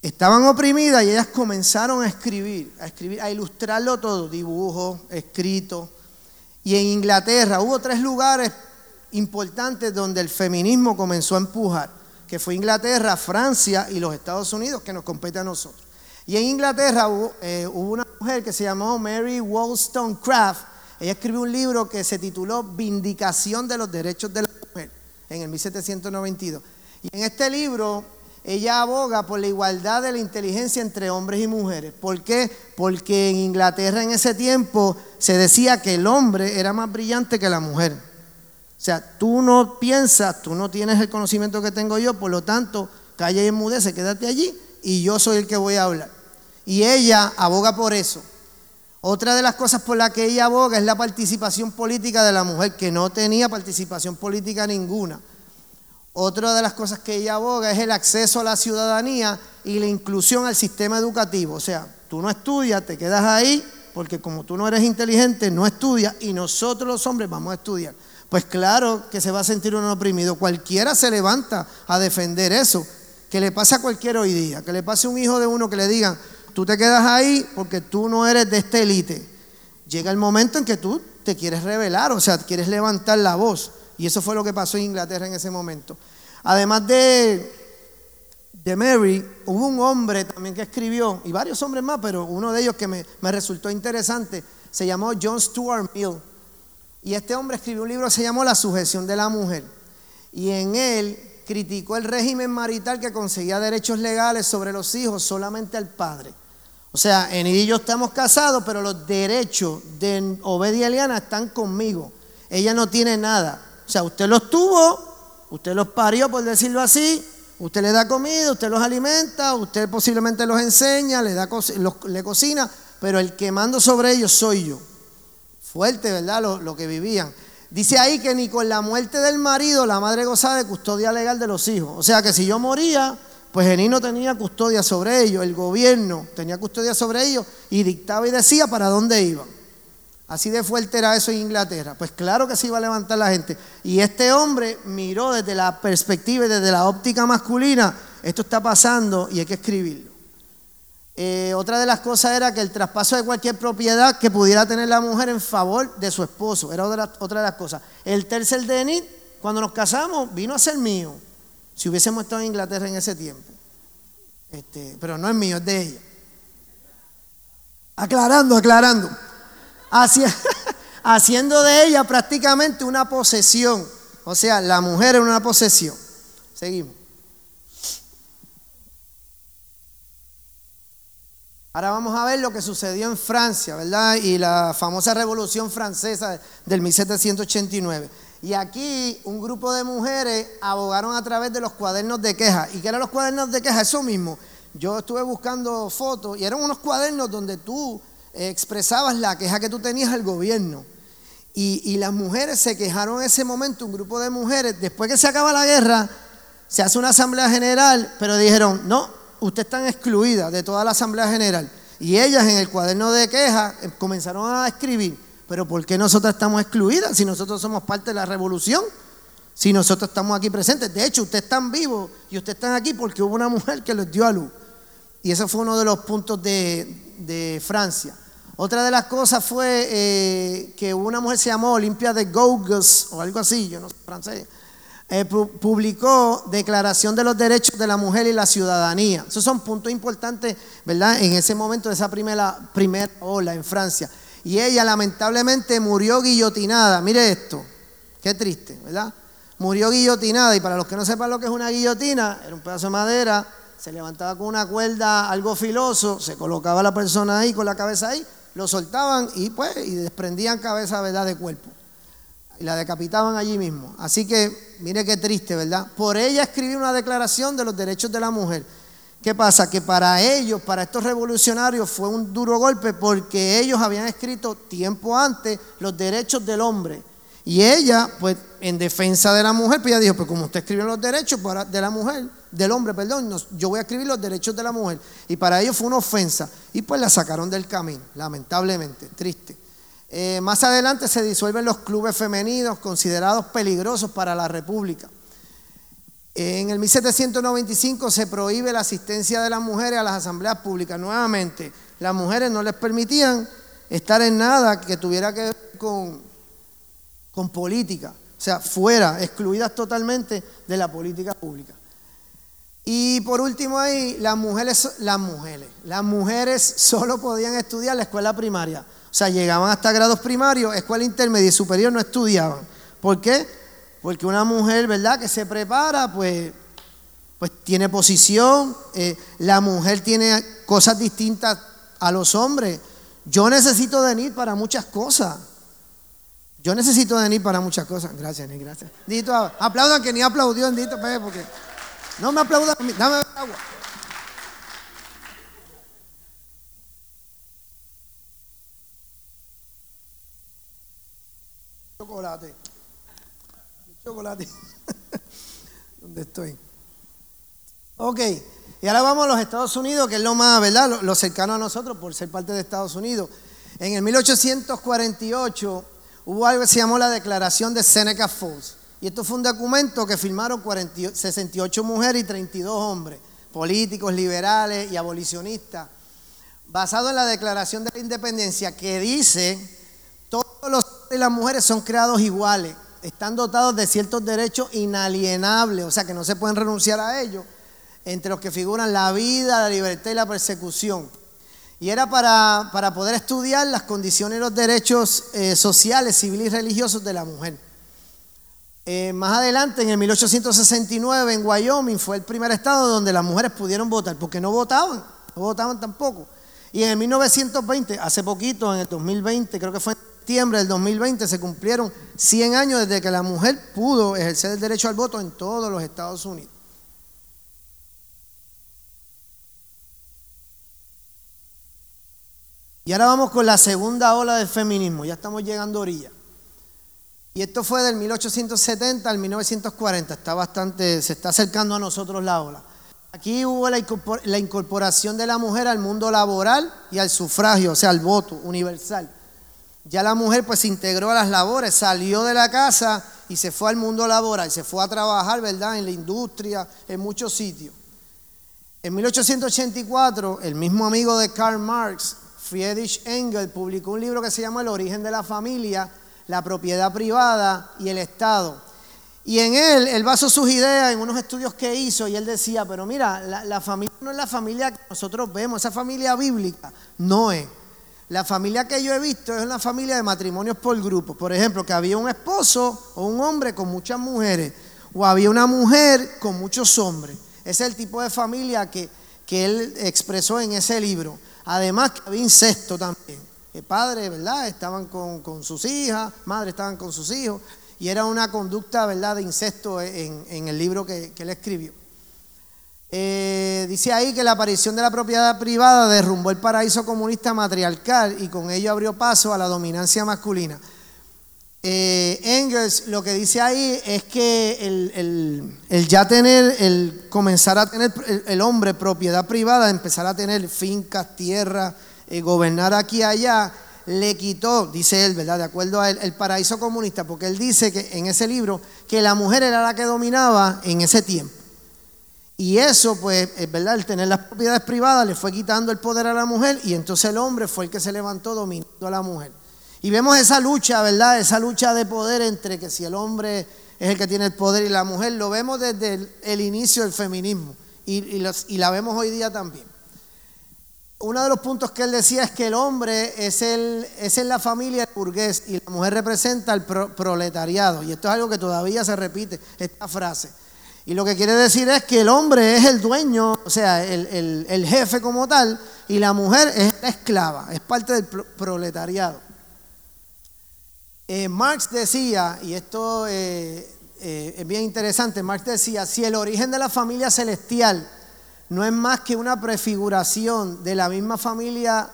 Estaban oprimidas y ellas comenzaron a escribir, a escribir, a ilustrarlo todo, dibujos, escritos. Y en Inglaterra hubo tres lugares importantes donde el feminismo comenzó a empujar, que fue Inglaterra, Francia y los Estados Unidos, que nos compete a nosotros. Y en Inglaterra hubo, eh, hubo una mujer que se llamó Mary Wollstonecraft. Ella escribió un libro que se tituló Vindicación de los Derechos de la Mujer en el 1792. Y en este libro ella aboga por la igualdad de la inteligencia entre hombres y mujeres. ¿Por qué? Porque en Inglaterra en ese tiempo se decía que el hombre era más brillante que la mujer. O sea, tú no piensas, tú no tienes el conocimiento que tengo yo, por lo tanto, calla y enmudece, quédate allí y yo soy el que voy a hablar. Y ella aboga por eso. Otra de las cosas por las que ella aboga es la participación política de la mujer, que no tenía participación política ninguna. Otra de las cosas que ella aboga es el acceso a la ciudadanía y la inclusión al sistema educativo. O sea, tú no estudias, te quedas ahí, porque como tú no eres inteligente, no estudias y nosotros los hombres vamos a estudiar. Pues claro que se va a sentir uno oprimido. Cualquiera se levanta a defender eso. Que le pase a cualquiera hoy día. Que le pase a un hijo de uno que le digan, tú te quedas ahí porque tú no eres de esta élite. Llega el momento en que tú te quieres revelar, o sea, quieres levantar la voz. Y eso fue lo que pasó en Inglaterra en ese momento. Además de, de Mary, hubo un hombre también que escribió, y varios hombres más, pero uno de ellos que me, resultó interesante, se llamó John Stuart Mill. Y este hombre escribió un libro que se llamó La sujeción de la mujer. Y en él criticó el régimen marital que conseguía derechos legales sobre los hijos solamente al padre. O sea, en y yo estamos casados, pero los derechos de Obedia Eliana están conmigo. Ella no tiene nada. O sea, usted los tuvo, usted los parió, por decirlo así, usted le da comida, usted los alimenta, usted posiblemente los enseña, le, da, le cocina, pero el que mando sobre ellos soy yo. Fuerte, ¿verdad? Lo, lo que vivían. Dice ahí que ni con la muerte del marido la madre gozaba de custodia legal de los hijos. O sea que si yo moría, pues Ení no tenía custodia sobre ellos, el gobierno tenía custodia sobre ellos y dictaba y decía para dónde iban. Así de fuerte era eso en Inglaterra. Pues claro que se iba a levantar la gente. Y este hombre miró desde la perspectiva y desde la óptica masculina, esto está pasando y hay que escribirlo. Eh, otra de las cosas era que el traspaso de cualquier propiedad que pudiera tener la mujer en favor de su esposo, era otra, de las cosas. El tercer de cuando nos casamos, vino a ser mío, si hubiésemos estado en Inglaterra en ese tiempo. Este, pero no es mío, es de ella. Aclarando, aclarando. haciendo de ella prácticamente una posesión. O sea, la mujer era una posesión. Seguimos. Ahora vamos a ver lo que sucedió en Francia, ¿verdad? Y la famosa revolución francesa del 1789. Y aquí un grupo de mujeres abogaron a través de los cuadernos de queja. ¿Y qué eran los cuadernos de queja? Eso mismo. Yo estuve buscando fotos y eran unos cuadernos donde tú expresabas la queja que tú tenías al gobierno. Y, las mujeres se quejaron en ese momento, un grupo de mujeres, después que se acaba la guerra, se hace una asamblea general, pero dijeron, no, ustedes están excluidas de toda la asamblea general. Y ellas en el cuaderno de quejas eh, comenzaron a escribir, pero ¿por qué nosotros estamos excluidas si nosotros somos parte de la revolución? Si nosotros estamos aquí presentes. De hecho, ustedes están vivos y ustedes están aquí porque hubo una mujer que los dio a luz. Y ese fue uno de los puntos de, de Francia. Otra de las cosas fue eh, que una mujer se llamó Olimpia de Gouges, o algo así, yo no sé francés, eh, publicó Declaración de los Derechos de la Mujer y la Ciudadanía. Esos son puntos importantes, ¿verdad? En ese momento de esa primera, primera ola en Francia. Y ella lamentablemente murió guillotinada. Mire esto, qué triste, ¿verdad? Murió guillotinada y para los que no sepan lo que es una guillotina, era un pedazo de madera se levantaba con una cuerda algo filoso, se colocaba la persona ahí con la cabeza ahí, lo soltaban y pues y desprendían cabeza ¿verdad? de cuerpo. Y la decapitaban allí mismo. Así que mire qué triste, ¿verdad? Por ella escribí una declaración de los derechos de la mujer. ¿Qué pasa? Que para ellos, para estos revolucionarios, fue un duro golpe porque ellos habían escrito tiempo antes los derechos del hombre. Y ella, pues, en defensa de la mujer, pues ella dijo, pues como usted escribió los derechos de la mujer, del hombre, perdón, yo voy a escribir los derechos de la mujer. Y para ellos fue una ofensa. Y pues la sacaron del camino, lamentablemente, triste. Eh, más adelante se disuelven los clubes femeninos considerados peligrosos para la República. En el 1795 se prohíbe la asistencia de las mujeres a las asambleas públicas. Nuevamente, las mujeres no les permitían estar en nada que tuviera que ver con, con política, o sea, fuera, excluidas totalmente de la política pública. Y por último ahí, las mujeres, las mujeres, las mujeres solo podían estudiar la escuela primaria. O sea, llegaban hasta grados primarios, escuela intermedia y superior no estudiaban. ¿Por qué? Porque una mujer, ¿verdad?, que se prepara, pues, pues tiene posición, eh, la mujer tiene cosas distintas a los hombres. Yo necesito de Nid para muchas cosas. Yo necesito de Nid para muchas cosas. Gracias, Nid, gracias. Dito, aplaudan que ni aplaudió Dito, porque no me aplaudan, dame agua. Chocolate. Chocolate. ¿Dónde estoy? Ok. Y ahora vamos a los Estados Unidos, que es lo más, ¿verdad? Lo, cercano a nosotros por ser parte de Estados Unidos. En el 1848 hubo algo que se llamó la Declaración de Seneca Falls. Y esto fue un documento que firmaron 68 mujeres y 32 hombres, políticos, liberales y abolicionistas, basado en la Declaración de la Independencia que dice, todos los hombres y las mujeres son creados iguales, están dotados de ciertos derechos inalienables, o sea que no se pueden renunciar a ellos entre los que figuran la vida, la libertad y la persecución. Y era para, poder estudiar las condiciones y los derechos eh, sociales, civiles y religiosos de la mujer. Eh, más adelante, en el 1869, en Wyoming, fue el primer estado donde las mujeres pudieron votar, porque no votaban, no votaban tampoco. Y en el 1920, hace poquito, en el 2020, creo que fue en septiembre del 2020, se cumplieron 100 años desde que la mujer pudo ejercer el derecho al voto en todos los Estados Unidos. Y ahora vamos con la segunda ola del feminismo, ya estamos llegando a orilla. Y esto fue del 1870 al 1940, está bastante, se está acercando a nosotros la ola. Aquí hubo la incorporación de la mujer al mundo laboral y al sufragio, o sea, al voto universal. Ya la mujer pues se integró a las labores, salió de la casa y se fue al mundo laboral, se fue a trabajar, ¿verdad?, en la industria, en muchos sitios. En 1884, el mismo amigo de Karl Marx, Friedrich Engels publicó un libro que se llama El origen de la familia, la propiedad privada y el Estado. Y en él, él basó sus ideas en unos estudios que hizo y él decía, pero mira, la, familia no es la familia que nosotros vemos, esa familia bíblica no es. La familia que yo he visto es una familia de matrimonios por grupos. Por ejemplo, que había un esposo o un hombre con muchas mujeres, o había una mujer con muchos hombres. Ese es el tipo de familia que, que él expresó en ese libro. Además que había incesto también. El padre, ¿verdad? Estaban con, sus hijas, madre estaban con sus hijos, y era una conducta, ¿verdad?, de incesto en, el libro que, él escribió. Eh, dice ahí que la aparición de la propiedad privada derrumbó el paraíso comunista matriarcal y con ello abrió paso a la dominancia masculina. Eh, Engels lo que dice ahí es que el, ya tener, el comenzar a tener el, hombre propiedad privada, empezar a tener fincas, tierras, eh, gobernar aquí y allá, le quitó, dice él, ¿verdad? De acuerdo a él, el paraíso comunista, porque él dice que en ese libro que la mujer era la que dominaba en ese tiempo. Y eso, pues, es verdad, el tener las propiedades privadas le fue quitando el poder a la mujer y entonces el hombre fue el que se levantó dominando a la mujer. Y vemos esa lucha, ¿verdad? Esa lucha de poder entre que si el hombre es el que tiene el poder y la mujer, lo vemos desde el, inicio del feminismo y, la vemos hoy día también. Uno de los puntos que él decía es que el hombre es, en la familia burgués y la mujer representa el proletariado. Y esto es algo que todavía se repite, esta frase. Y lo que quiere decir es que el hombre es el dueño, o sea, el, el jefe como tal, y la mujer es la esclava, es parte del proletariado. Eh, Marx decía, y esto eh, eh, es bien interesante, Marx decía, si el origen de la familia celestial no es más que una prefiguración de la misma familia,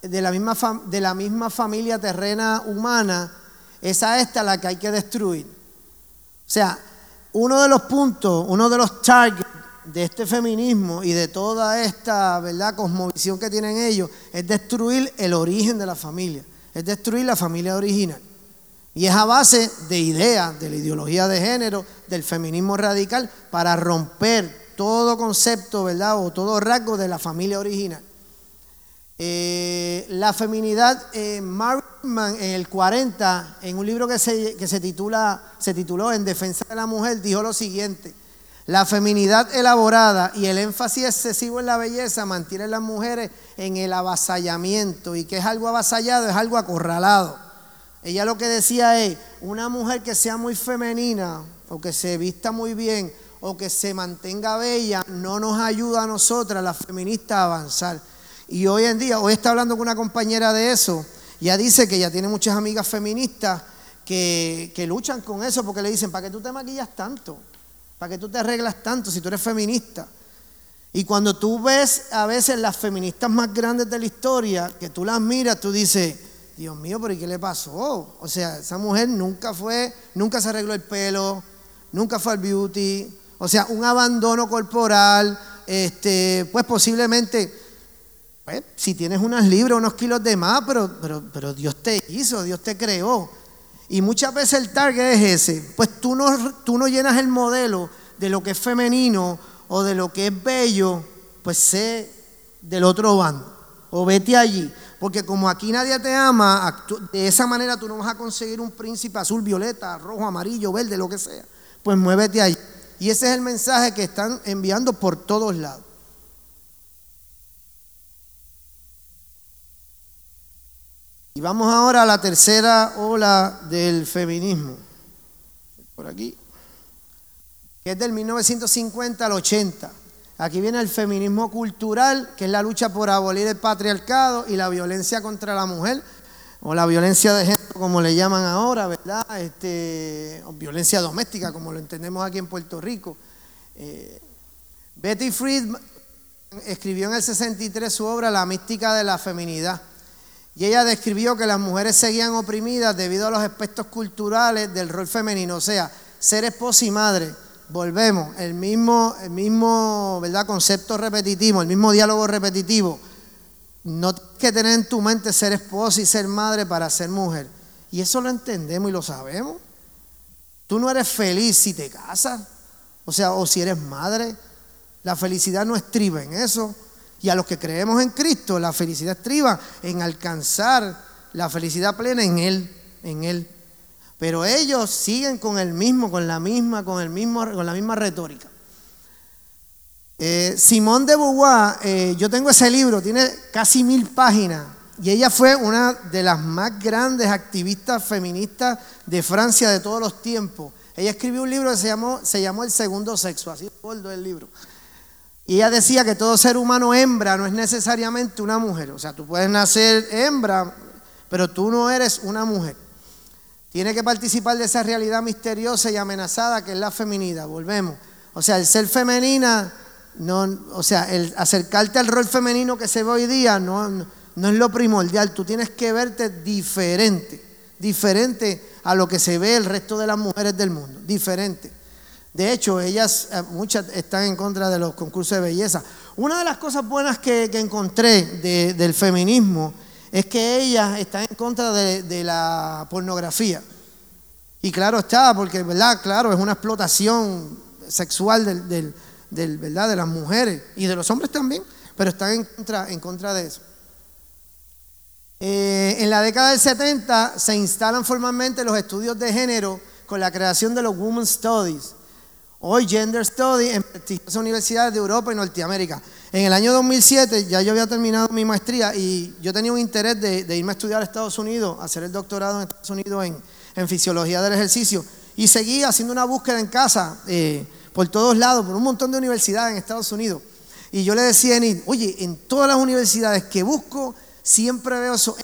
de la misma, de la misma familia terrena humana, es a esta la que hay que destruir. O sea, uno de los puntos, uno de los targets de este feminismo y de toda esta ¿verdad? cosmovisión que tienen ellos es destruir el origen de la familia, es destruir la familia original. Y es a base de ideas, de la ideología de género, del feminismo radical, para romper todo concepto, ¿verdad? O todo rasgo de la familia original. Eh, la feminidad, eh, en el 40, en un libro que se, que se, titula, se tituló En defensa de la mujer, dijo lo siguiente. La feminidad elaborada y el énfasis excesivo en la belleza mantienen a las mujeres en el avasallamiento. Y que es algo avasallado, es algo acorralado. Ella lo que decía es, una mujer que sea muy femenina o que se vista muy bien o que se mantenga bella no nos ayuda a nosotras, las feministas, a avanzar. Y hoy en día, hoy está hablando con una compañera de eso, ya dice que ya tiene muchas amigas feministas que, que luchan con eso porque le dicen, ¿para qué tú te maquillas tanto? ¿Para qué tú te arreglas tanto si tú eres feminista? Y cuando tú ves a veces las feministas más grandes de la historia, que tú las miras, tú dices, Dios mío, pero ¿y qué le pasó? O sea, esa mujer nunca fue, nunca se arregló el pelo, nunca fue al beauty, o sea, un abandono corporal, este, pues posiblemente, pues, si tienes unas libras, unos kilos de más, pero, pero, pero Dios te hizo, Dios te creó. Y muchas veces el target es ese, pues tú no, tú no llenas el modelo de lo que es femenino o de lo que es bello, pues sé del otro bando o vete allí. Porque como aquí nadie te ama, de esa manera tú no vas a conseguir un príncipe azul, violeta, rojo, amarillo, verde, lo que sea. Pues muévete allí. Y ese es el mensaje que están enviando por todos lados. Y vamos ahora a la tercera ola del feminismo. Por aquí. Que es del 1950 al 80. Aquí viene el feminismo cultural, que es la lucha por abolir el patriarcado y la violencia contra la mujer, o la violencia de género, como le llaman ahora, ¿verdad? Este, o violencia doméstica, como lo entendemos aquí en Puerto Rico. Eh, Betty Friedman escribió en el 63 su obra La mística de la feminidad. Y ella describió que las mujeres seguían oprimidas debido a los aspectos culturales del rol femenino, o sea, ser esposa y madre volvemos, el mismo, el mismo ¿verdad? concepto repetitivo, el mismo diálogo repetitivo. No tienes que tener en tu mente ser esposa y ser madre para ser mujer. Y eso lo entendemos y lo sabemos. Tú no eres feliz si te casas, o sea, o si eres madre. La felicidad no estriba en eso. Y a los que creemos en Cristo, la felicidad estriba en alcanzar la felicidad plena en Él, en Él. Pero ellos siguen con el mismo, con la misma, con el mismo, con la misma retórica. Eh, Simón de Beauvoir, eh, yo tengo ese libro, tiene casi mil páginas, y ella fue una de las más grandes activistas feministas de Francia de todos los tiempos. Ella escribió un libro que se llamó, se llamó El Segundo Sexo, así gordo el libro. Y ella decía que todo ser humano hembra no es necesariamente una mujer. O sea, tú puedes nacer hembra, pero tú no eres una mujer. Tiene que participar de esa realidad misteriosa y amenazada que es la feminidad. Volvemos. O sea, el ser femenina, no, o sea, el acercarte al rol femenino que se ve hoy día no, no es lo primordial. Tú tienes que verte diferente, diferente a lo que se ve el resto de las mujeres del mundo, diferente. De hecho, ellas, eh, muchas están en contra de los concursos de belleza. Una de las cosas buenas que, encontré del feminismo es que ellas están en contra de, la pornografía. Y claro está, porque verdad, claro, es una explotación sexual del, ¿verdad? de las mujeres y de los hombres también, pero están en contra, en contra de eso. Eh, en la década del 70 se instalan formalmente los estudios de género con la creación de los Women's Studies, hoy Gender Studies en prestigiosas universidades de Europa y Norteamérica. En el año 2007 ya yo había terminado mi maestría y yo tenía un interés de, irme a estudiar a Estados Unidos, hacer el doctorado en Estados Unidos en, fisiología del ejercicio. Y seguí haciendo una búsqueda en casa, eh, por todos lados, por un montón de universidades en Estados Unidos. Y yo le decía a Enid, oye, en todas las universidades que busco, siempre veo eso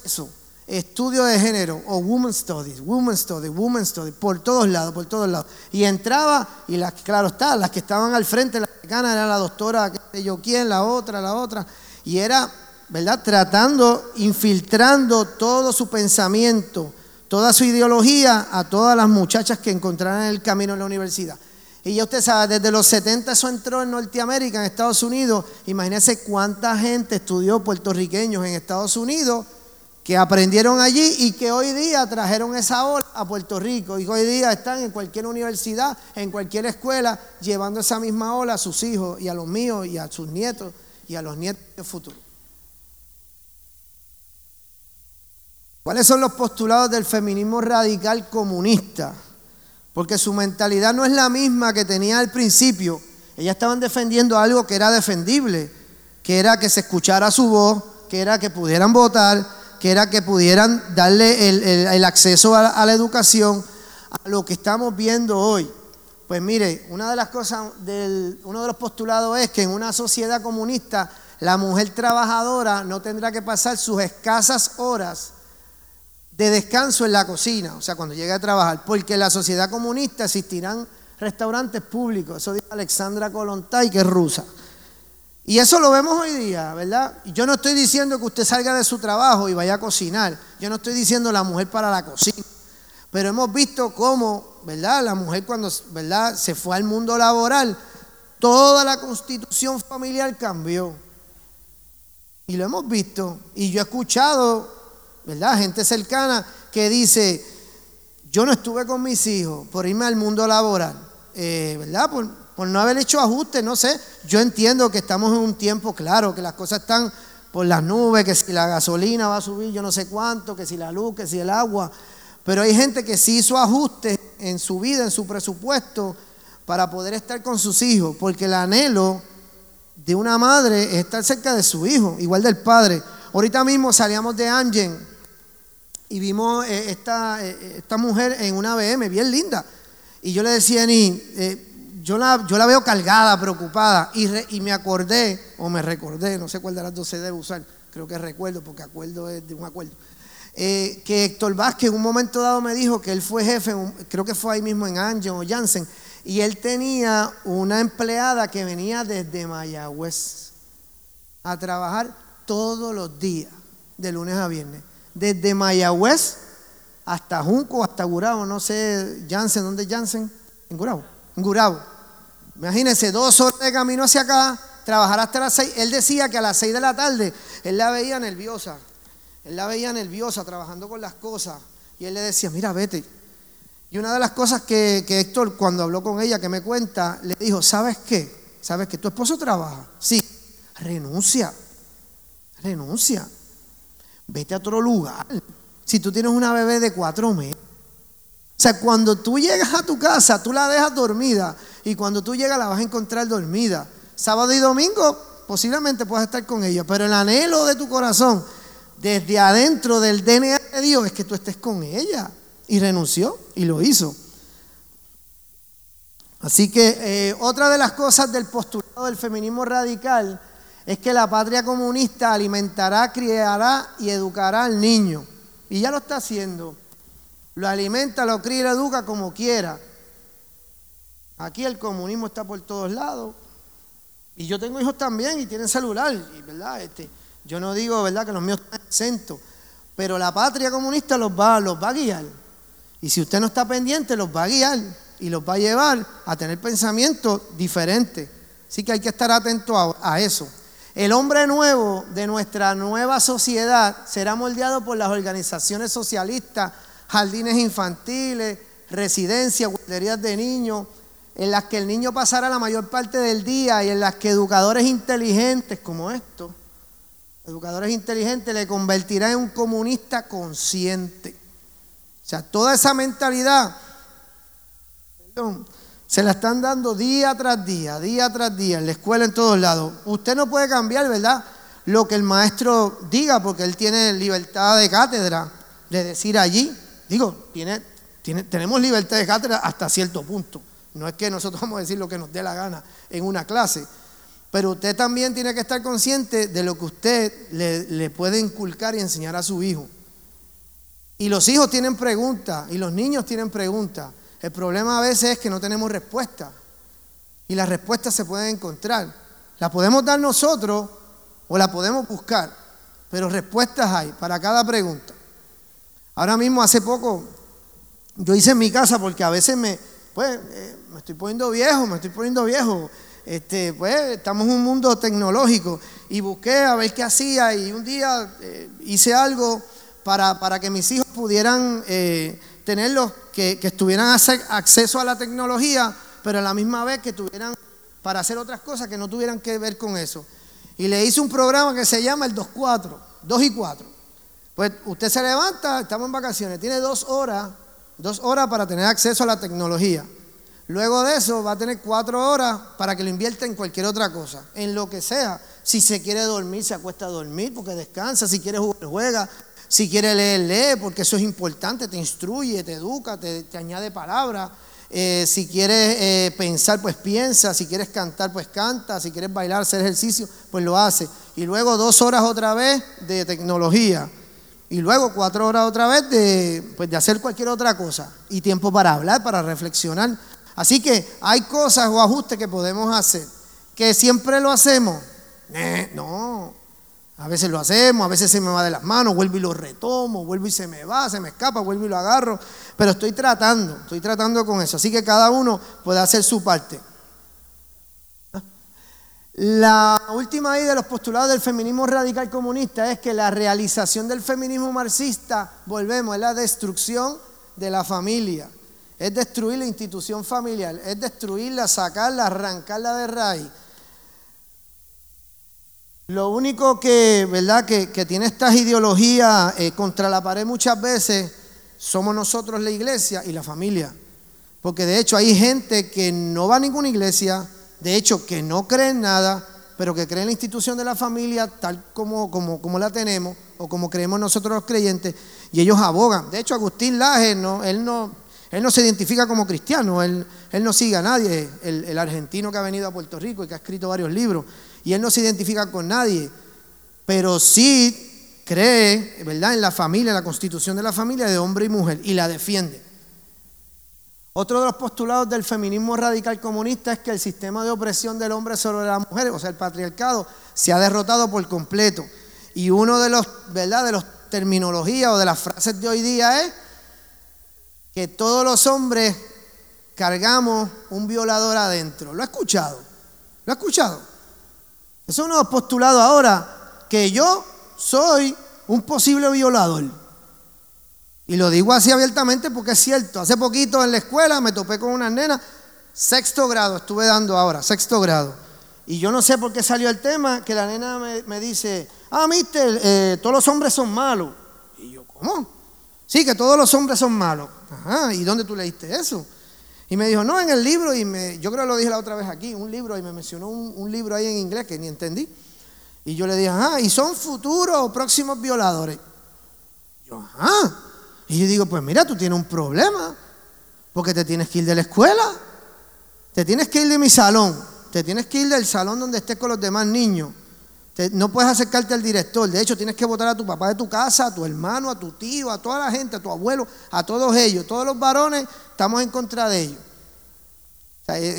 estudio de género o woman studies, woman studies, woman studies, por todos lados, por todos lados. Y entraba y las, claro está, las que estaban al frente, la mexicana era la doctora, qué yo quién, la otra, la otra, y era, ¿verdad? Tratando, infiltrando todo su pensamiento, toda su ideología a todas las muchachas que encontraran el camino en la universidad. Y ya usted sabe, desde los 70 eso entró en Norteamérica, en Estados Unidos. Imagínese cuánta gente estudió puertorriqueños en Estados Unidos que aprendieron allí y que hoy día trajeron esa ola a Puerto Rico y hoy día están en cualquier universidad, en cualquier escuela, llevando esa misma ola a sus hijos y a los míos y a sus nietos y a los nietos del futuro. ¿Cuáles son los postulados del feminismo radical comunista? Porque su mentalidad no es la misma que tenía al principio. Ellas estaban defendiendo algo que era defendible, que era que se escuchara su voz, que era que pudieran votar, que era que pudieran darle el, acceso a, la educación, a lo que estamos viendo hoy. Pues mire, una de las cosas, uno de los postulados es que en una sociedad comunista la mujer trabajadora no tendrá que pasar sus escasas horas de descanso en la cocina, o sea, cuando llegue a trabajar, porque en la sociedad comunista existirán restaurantes públicos, eso dice Alexandra Kolontay, que es rusa. Y eso lo vemos hoy día, ¿verdad? Yo no estoy diciendo que usted salga de su trabajo y vaya a cocinar, yo no estoy diciendo la mujer para la cocina, pero hemos visto cómo, ¿verdad? La mujer cuando, ¿verdad? Se fue al mundo laboral, toda la constitución familiar cambió. Y lo hemos visto, y yo he escuchado ¿verdad? Gente cercana que dice, yo no estuve con mis hijos por irme al mundo laboral, eh, ¿verdad? Por, por, no haber hecho ajustes, no sé. Yo entiendo que estamos en un tiempo claro, que las cosas están por las nubes, que si la gasolina va a subir yo no sé cuánto, que si la luz, que si el agua. Pero hay gente que sí hizo ajustes en su vida, en su presupuesto, para poder estar con sus hijos, porque el anhelo de una madre es estar cerca de su hijo, igual del padre. Ahorita mismo salíamos de Angen y vimos eh, esta, eh, esta mujer en una BM bien linda. Y yo le decía a Ni, eh, yo, la, veo cargada, preocupada. Y, me acordé, o me recordé, no sé cuál de las dos se debe usar, creo que recuerdo, porque acuerdo es de un acuerdo. que Héctor Vázquez en un momento dado me dijo que él fue jefe, creo que fue ahí mismo en Angel o Janssen, y él tenía una empleada que venía desde Mayagüez a trabajar todos los días, de lunes a viernes desde Mayagüez hasta Junco, hasta Gurabo, no sé, Jansen, ¿dónde es Jansen? En Gurabo, en Gurabo. Imagínense, dos horas de camino hacia acá, trabajar hasta las seis. Él decía que a las seis de la tarde él la veía nerviosa, él la veía nerviosa trabajando con las cosas. Y él le decía, mira, vete. Y una de las cosas que, que Héctor, cuando habló con ella, que me cuenta, le dijo, ¿sabes qué? ¿Sabes que tu esposo trabaja? Sí, renuncia, renuncia vete a otro lugar. Si tú tienes una bebé de cuatro meses. O sea, cuando tú llegas a tu casa, tú la dejas dormida. Y cuando tú llegas, la vas a encontrar dormida. Sábado y domingo, posiblemente puedas estar con ella. Pero el anhelo de tu corazón, desde adentro del DNA de Dios, es que tú estés con ella. Y renunció y lo hizo. Así que eh, otra de las cosas del postulado del feminismo radical es que la patria comunista alimentará, criará y educará al niño. Y ya lo está haciendo. Lo alimenta, lo cría y lo educa como quiera. Aquí el comunismo está por todos lados. Y yo tengo hijos también y tienen celular, ¿verdad? Este, yo no digo, ¿verdad?, que los míos están exentos. Pero la patria comunista los va, los va a guiar. Y si usted no está pendiente, los va a guiar y los va a llevar a tener pensamientos diferentes. Así que hay que estar atento a eso. El hombre nuevo de nuestra nueva sociedad será moldeado por las organizaciones socialistas, jardines infantiles, residencias, guarderías de niños, en las que el niño pasará la mayor parte del día y en las que educadores inteligentes como estos, educadores inteligentes, le convertirán en un comunista consciente. O sea, toda esa mentalidad, perdón, se la están dando día tras día, día tras día, en la escuela en todos lados. Usted no puede cambiar, ¿verdad? Lo que el maestro diga, porque él tiene libertad de cátedra, de decir allí. Digo, tiene, tiene, tenemos libertad de cátedra hasta cierto punto. No es que nosotros vamos a decir lo que nos dé la gana en una clase. Pero usted también tiene que estar consciente de lo que usted le, puede inculcar y enseñar a su hijo. Y los hijos tienen preguntas, y los niños tienen preguntas. El problema a veces es que no tenemos respuesta. Y las respuestas se pueden encontrar. Las podemos dar nosotros o las podemos buscar. Pero respuestas hay para cada pregunta. Ahora mismo, hace poco, yo hice en mi casa porque a veces me, pues, eh, me estoy poniendo viejo, me estoy poniendo viejo. Este, pues estamos en un mundo tecnológico y busqué a ver qué hacía y un día eh, hice algo para, para, que mis hijos pudieran eh, tenerlos que, que estuvieran acceso a la tecnología, pero a la misma vez que tuvieran para hacer otras cosas que no tuvieran que ver con eso. Y le hice un programa que se llama el 2-4, 2 y 4. Pues usted se levanta, estamos en vacaciones, tiene dos horas, dos horas para tener acceso a la tecnología. Luego de eso va a tener cuatro horas para que lo invierta en cualquier otra cosa, en lo que sea. Si se quiere dormir, se acuesta a dormir porque descansa. Si quiere jugar, juega. Si quiere leer, lee, porque eso es importante, te instruye, te educa, te, añade palabras. Eh, si quieres eh, pensar, pues piensa. Si quieres cantar, pues canta. Si quieres bailar, hacer ejercicio, pues lo hace. Y luego dos horas otra vez de tecnología. Y luego cuatro horas otra vez de, pues, de hacer cualquier otra cosa. Y tiempo para hablar, para reflexionar. Así que hay cosas o ajustes que podemos hacer. Que siempre lo hacemos. No. A veces lo hacemos, a veces se me va de las manos, vuelvo y lo retomo, vuelvo y se me va, se me escapa, vuelvo y lo agarro. Pero estoy tratando, estoy tratando con eso. Así que cada uno puede hacer su parte. La última idea de los postulados del feminismo radical comunista es que la realización del feminismo marxista, volvemos, es la destrucción de la familia es destruir la institución familiar, es destruirla, sacarla, arrancarla de raíz. Lo único que, ¿verdad? que, tiene estas ideologías eh, contra la pared muchas veces somos nosotros la iglesia y la familia. Porque de hecho hay gente que no va a ninguna iglesia, de hecho que no cree en nada, pero que cree en la institución de la familia tal como, como, como la tenemos o como creemos nosotros los creyentes, y ellos abogan. De hecho, Agustín Laje, no, él no, él no se identifica como cristiano, él, él no sigue a nadie, el, argentino que ha venido a Puerto Rico y que ha escrito varios libros, y él no se identifica con nadie, pero sí cree, ¿verdad?, en la familia, en la constitución de la familia de hombre y mujer, y la defiende. Otro de los postulados del feminismo radical comunista es que el sistema de opresión del hombre sobre la mujer, o sea, el patriarcado, se ha derrotado por completo. Y uno de los, ¿verdad?, de los terminologías o de las frases de hoy día es que todos los hombres cargamos un violador adentro. ¿Lo ha escuchado? ¿Lo ha escuchado? Eso es uno postulado ahora, que yo soy un posible violador. Y lo digo así abiertamente porque es cierto. Hace poquito en la escuela me topé con una nena, sexto grado, estuve dando ahora, sexto grado. Y yo no sé por qué salió el tema, que la nena me, dice, ah, mister, eh, todos los hombres son malos. Y yo, ¿cómo? Sí, que todos los hombres son malos. Ajá, ¿y dónde tú leíste eso? Y me dijo, no, en el libro, y me, yo creo que lo dije la otra vez aquí, un libro, y me mencionó un, libro ahí en inglés que ni entendí. Y yo le dije, ajá, ¿y son futuros o próximos violadores? Yo, ajá. Y yo digo, pues mira, tú tienes un problema, porque te tienes que ir de la escuela, te tienes que ir de mi salón, te tienes que ir del salón donde estés con los demás niños no puedes acercarte al director. De hecho, tienes que votar a tu papá de tu casa, a tu hermano, a tu tío, a toda la gente, a tu abuelo, a todos ellos. Todos los varones estamos en contra de ellos.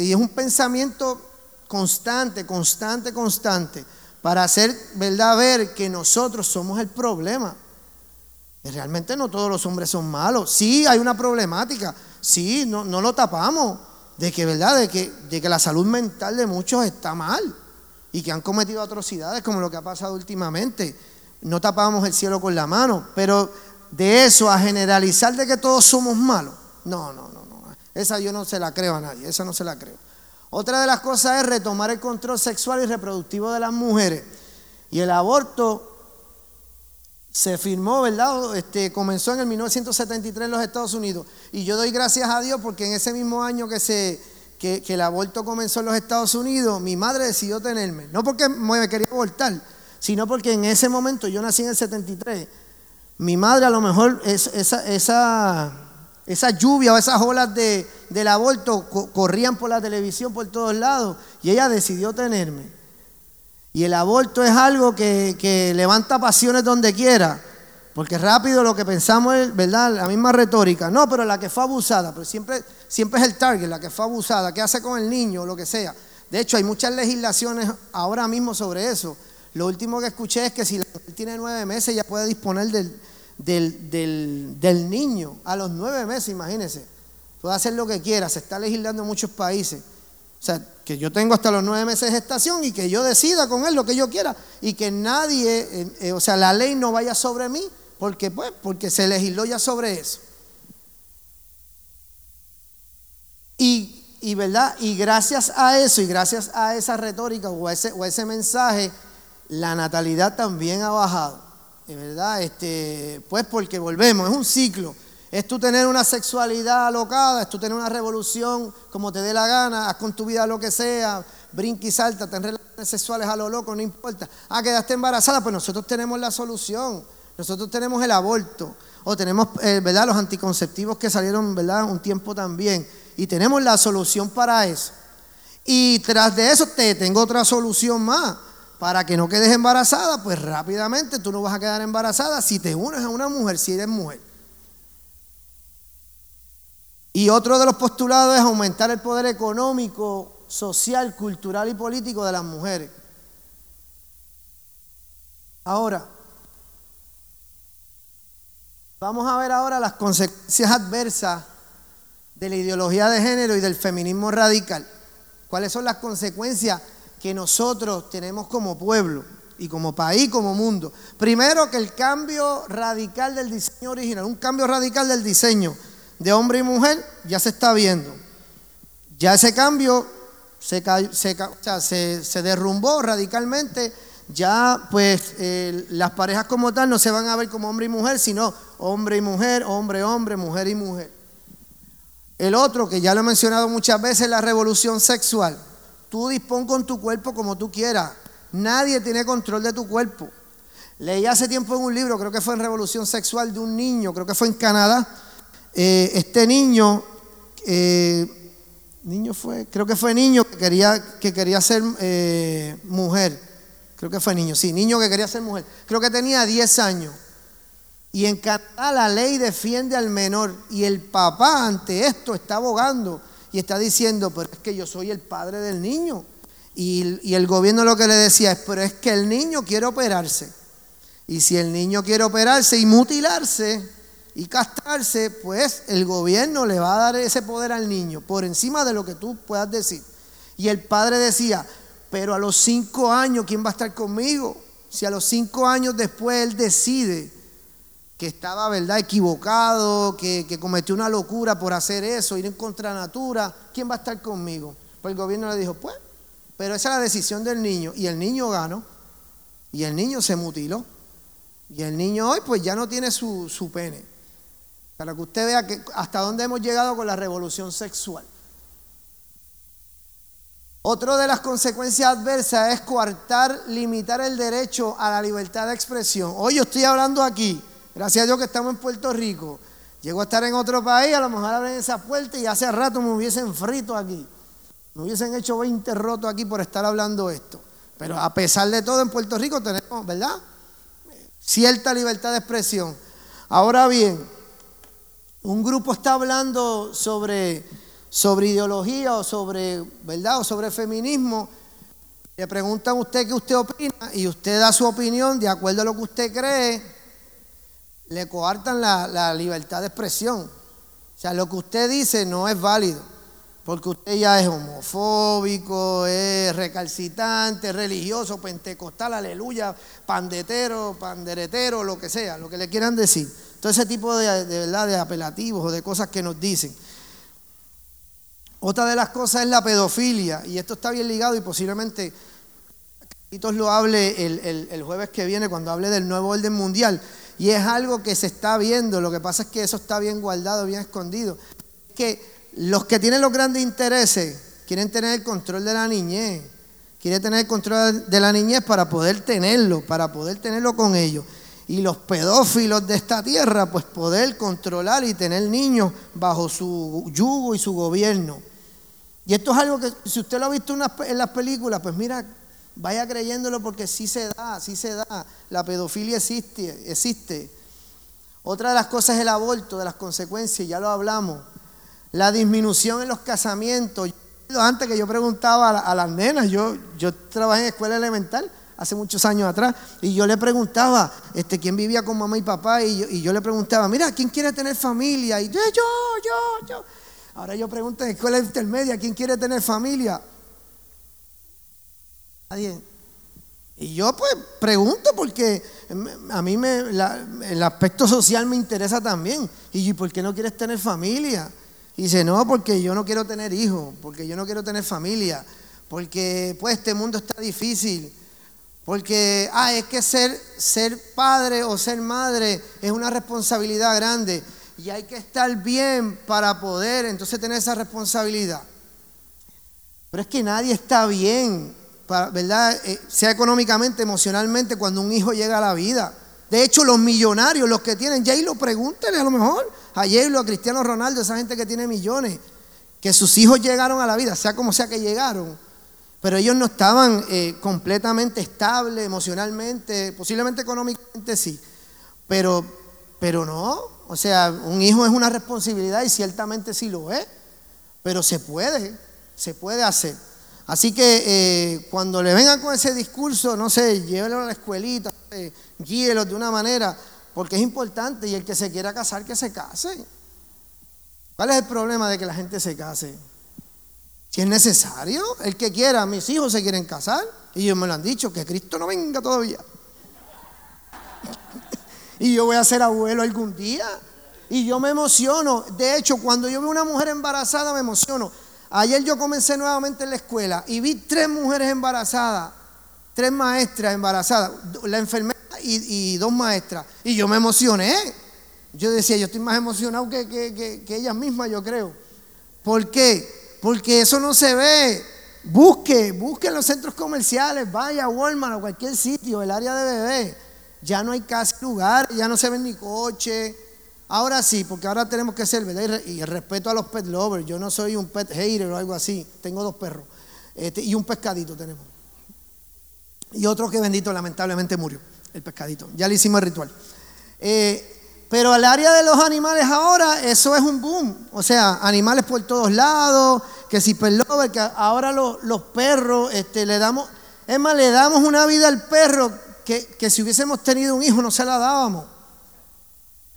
y es un pensamiento constante, constante, constante, para hacer, ¿verdad?, ver que nosotros somos el problema. Realmente no todos los hombres son malos. Sí, hay una problemática. Sí, no, no lo tapamos. De que, ¿verdad?, de que, de que la salud mental de muchos está mal y que han cometido atrocidades como lo que ha pasado últimamente. No tapamos el cielo con la mano, pero de eso a generalizar de que todos somos malos, no, no, no, no. Esa yo no se la creo a nadie, esa no se la creo. Otra de las cosas es retomar el control sexual y reproductivo de las mujeres. Y el aborto se firmó, ¿verdad? Este, comenzó en el 1973 en los Estados Unidos. Y yo doy gracias a Dios porque en ese mismo año que se que, el aborto comenzó en los Estados Unidos, mi madre decidió tenerme. No porque me quería abortar, sino porque en ese momento, yo nací en el 73, mi madre a lo mejor esa, esa, esa lluvia o esas olas de, del aborto corrían por la televisión por todos lados y ella decidió tenerme. Y el aborto es algo que, levanta pasiones donde quiera. Porque rápido lo que pensamos es, ¿verdad? La misma retórica. No, pero la que fue abusada, pero siempre, siempre es el target, la que fue abusada, qué hace con el niño, o lo que sea. De hecho, hay muchas legislaciones ahora mismo sobre eso. Lo último que escuché es que si la mujer tiene nueve meses ya puede disponer del, del, del, niño a los nueve meses, imagínense. Puede hacer lo que quiera, se está legislando en muchos países. O sea, que yo tengo hasta los nueve meses de gestación y que yo decida con él lo que yo quiera y que nadie, eh, eh, o sea, la ley no vaya sobre mí porque, pues, porque se legisló ya sobre eso. Y, ¿verdad? y gracias a eso y gracias a esa retórica o ese, o ese mensaje, la natalidad también ha bajado. ¿verdad? Este, pues porque volvemos, es un ciclo. Es tú tener una sexualidad alocada, es tú tener una revolución como te dé la gana, haz con tu vida lo que sea, brinca y salta, ten relaciones sexuales a lo loco, no importa. Ah, quedaste embarazada, pues nosotros tenemos la solución. Nosotros tenemos el aborto, o tenemos, eh, ¿verdad?, los anticonceptivos que salieron, ¿verdad?, un tiempo también. Y tenemos la solución para eso. Y tras de eso te tengo otra solución más. Para que no quedes embarazada, pues rápidamente tú no vas a quedar embarazada si te unes a una mujer, si eres mujer. Y otro de los postulados es aumentar el poder económico, social, cultural y político de las mujeres. Ahora, vamos a ver ahora las consecuencias adversas de la ideología de género y del feminismo radical. ¿Cuáles son las consecuencias que nosotros tenemos como pueblo y como país, como mundo? Primero, que el cambio radical del diseño original, un cambio radical del diseño de hombre y mujer ya se está viendo. Ya ese cambio se, se, derrumbó radicalmente. Ya pues eh, las parejas como tal no se van a ver como hombre y mujer, sino hombre y mujer, hombre, hombre, mujer y mujer. El otro, que ya lo he mencionado muchas veces, la revolución sexual. Tú dispón con tu cuerpo como tú quieras. Nadie tiene control de tu cuerpo. Leí hace tiempo en un libro, creo que fue en Revolución Sexual, de un niño, creo que fue en Canadá, eh, este niño, eh, niño fue, creo que fue niño que quería, que quería ser eh, mujer. Creo que fue niño, sí, niño que quería ser mujer. Creo que tenía 10 años. Y en Canadá la ley defiende al menor. Y el papá ante esto está abogando y está diciendo, pero es que yo soy el padre del niño. Y, y el gobierno lo que le decía es, pero es que el niño quiere operarse. Y si el niño quiere operarse y mutilarse, y castrarse, pues el gobierno le va a dar ese poder al niño por encima de lo que tú puedas decir. Y el padre decía, pero a los cinco años, ¿quién va a estar conmigo? Si a los cinco años después él decide que estaba, ¿verdad?, equivocado, que, que cometió una locura por hacer eso, ir en contra natura, ¿quién va a estar conmigo? Pues el gobierno le dijo, pues, pero esa es la decisión del niño. Y el niño ganó, y el niño se mutiló. Y el niño hoy, pues ya no tiene su, su pene. Para que usted vea que hasta dónde hemos llegado con la revolución sexual. Otra de las consecuencias adversas es coartar, limitar el derecho a la libertad de expresión. Hoy yo estoy hablando aquí, gracias a Dios que estamos en Puerto Rico. Llego a estar en otro país, a lo mejor abren esa puerta y hace rato me hubiesen frito aquí. Me hubiesen hecho 20 rotos aquí por estar hablando esto. Pero a pesar de todo, en Puerto Rico tenemos, ¿verdad? Cierta libertad de expresión. Ahora bien, un grupo está hablando sobre, sobre ideología o sobre, ¿verdad? O sobre feminismo, le preguntan a usted qué usted opina y usted da su opinión de acuerdo a lo que usted cree, le coartan la, la libertad de expresión. O sea, lo que usted dice no es válido, porque usted ya es homofóbico, es recalcitante, religioso, pentecostal, aleluya, pandetero, panderetero, lo que sea, lo que le quieran decir. Todo ese tipo de, verdad, de apelativos o de cosas que nos dicen. Otra de las cosas es la pedofilia, y esto está bien ligado y posiblemente Carlitos lo hable el, el, jueves que viene cuando hable del nuevo orden mundial. Y es algo que se está viendo, lo que pasa es que eso está bien guardado, bien escondido. Que los que tienen los grandes intereses quieren tener el control de la niñez, quieren tener el control de la niñez para poder tenerlo, para poder tenerlo con ellos y los pedófilos de esta tierra, pues poder controlar y tener niños bajo su yugo y su gobierno. Y esto es algo que si usted lo ha visto en las películas, pues mira, vaya creyéndolo porque sí se da, sí se da. La pedofilia existe, existe. Otra de las cosas es el aborto, de las consecuencias, ya lo hablamos. La disminución en los casamientos. Antes que yo preguntaba a, las nenas, yo, yo trabajé en escuela elemental, hace muchos años atrás, y yo le preguntaba, este, ¿quién vivía con mamá y papá? Y yo, le preguntaba, mira, ¿quién quiere tener familia? Y yo, yo, yo, yo. Ahora yo pregunto en escuela intermedia, ¿quién quiere tener familia? Nadie. Y yo pues pregunto porque a mí me, el aspecto social me interesa también. Y ¿por qué no quieres tener familia? Y dice, no, porque yo no quiero tener hijos, porque yo no quiero tener familia, porque pues este mundo está difícil. Porque, ah, es que ser, ser padre o ser madre es una responsabilidad grande y hay que estar bien para poder entonces tener esa responsabilidad. Pero es que nadie está bien, ¿verdad? Eh, sea económicamente, emocionalmente, cuando un hijo llega a la vida. De hecho, los millonarios, los que tienen, ya lo pregúntenle a lo mejor, a J-Lo, a Cristiano Ronaldo, esa gente que tiene millones, que sus hijos llegaron a la vida, sea como sea que llegaron, pero ellos no estaban eh, completamente estables emocionalmente, posiblemente económicamente sí, pero, pero no, o sea, un hijo es una responsabilidad y ciertamente sí lo es, pero se puede, se puede hacer. Así que eh, cuando le vengan con ese discurso, no sé, llévelo a la escuelita, eh, guíelo de una manera, porque es importante y el que se quiera casar, que se case. ¿Cuál es el problema de que la gente se case? Si es necesario, el que quiera, mis hijos se quieren casar, y ellos me lo han dicho, que Cristo no venga todavía. y yo voy a ser abuelo algún día. Y yo me emociono. De hecho, cuando yo veo una mujer embarazada, me emociono. Ayer yo comencé nuevamente en la escuela y vi tres mujeres embarazadas, tres maestras embarazadas, la enfermera y, dos maestras. Y yo me emocioné. Yo decía, yo estoy más emocionado que, que, que, ellas mismas, yo creo. ¿Por qué? Porque eso no se ve. Busque, busque en los centros comerciales, vaya a Walmart o cualquier sitio, el área de bebé. Ya no hay casi lugar, ya no se ven ni coche. Ahora sí, porque ahora tenemos que ser, ¿verdad? Y respeto a los pet lovers. Yo no soy un pet hater o algo así. Tengo dos perros. Este, y un pescadito tenemos. Y otro que bendito lamentablemente murió el pescadito. Ya le hicimos el ritual. Eh, pero al área de los animales ahora, eso es un boom. O sea, animales por todos lados, que si perlover, que ahora los, perros, este, le damos, es más, le damos una vida al perro que, que, si hubiésemos tenido un hijo no se la dábamos.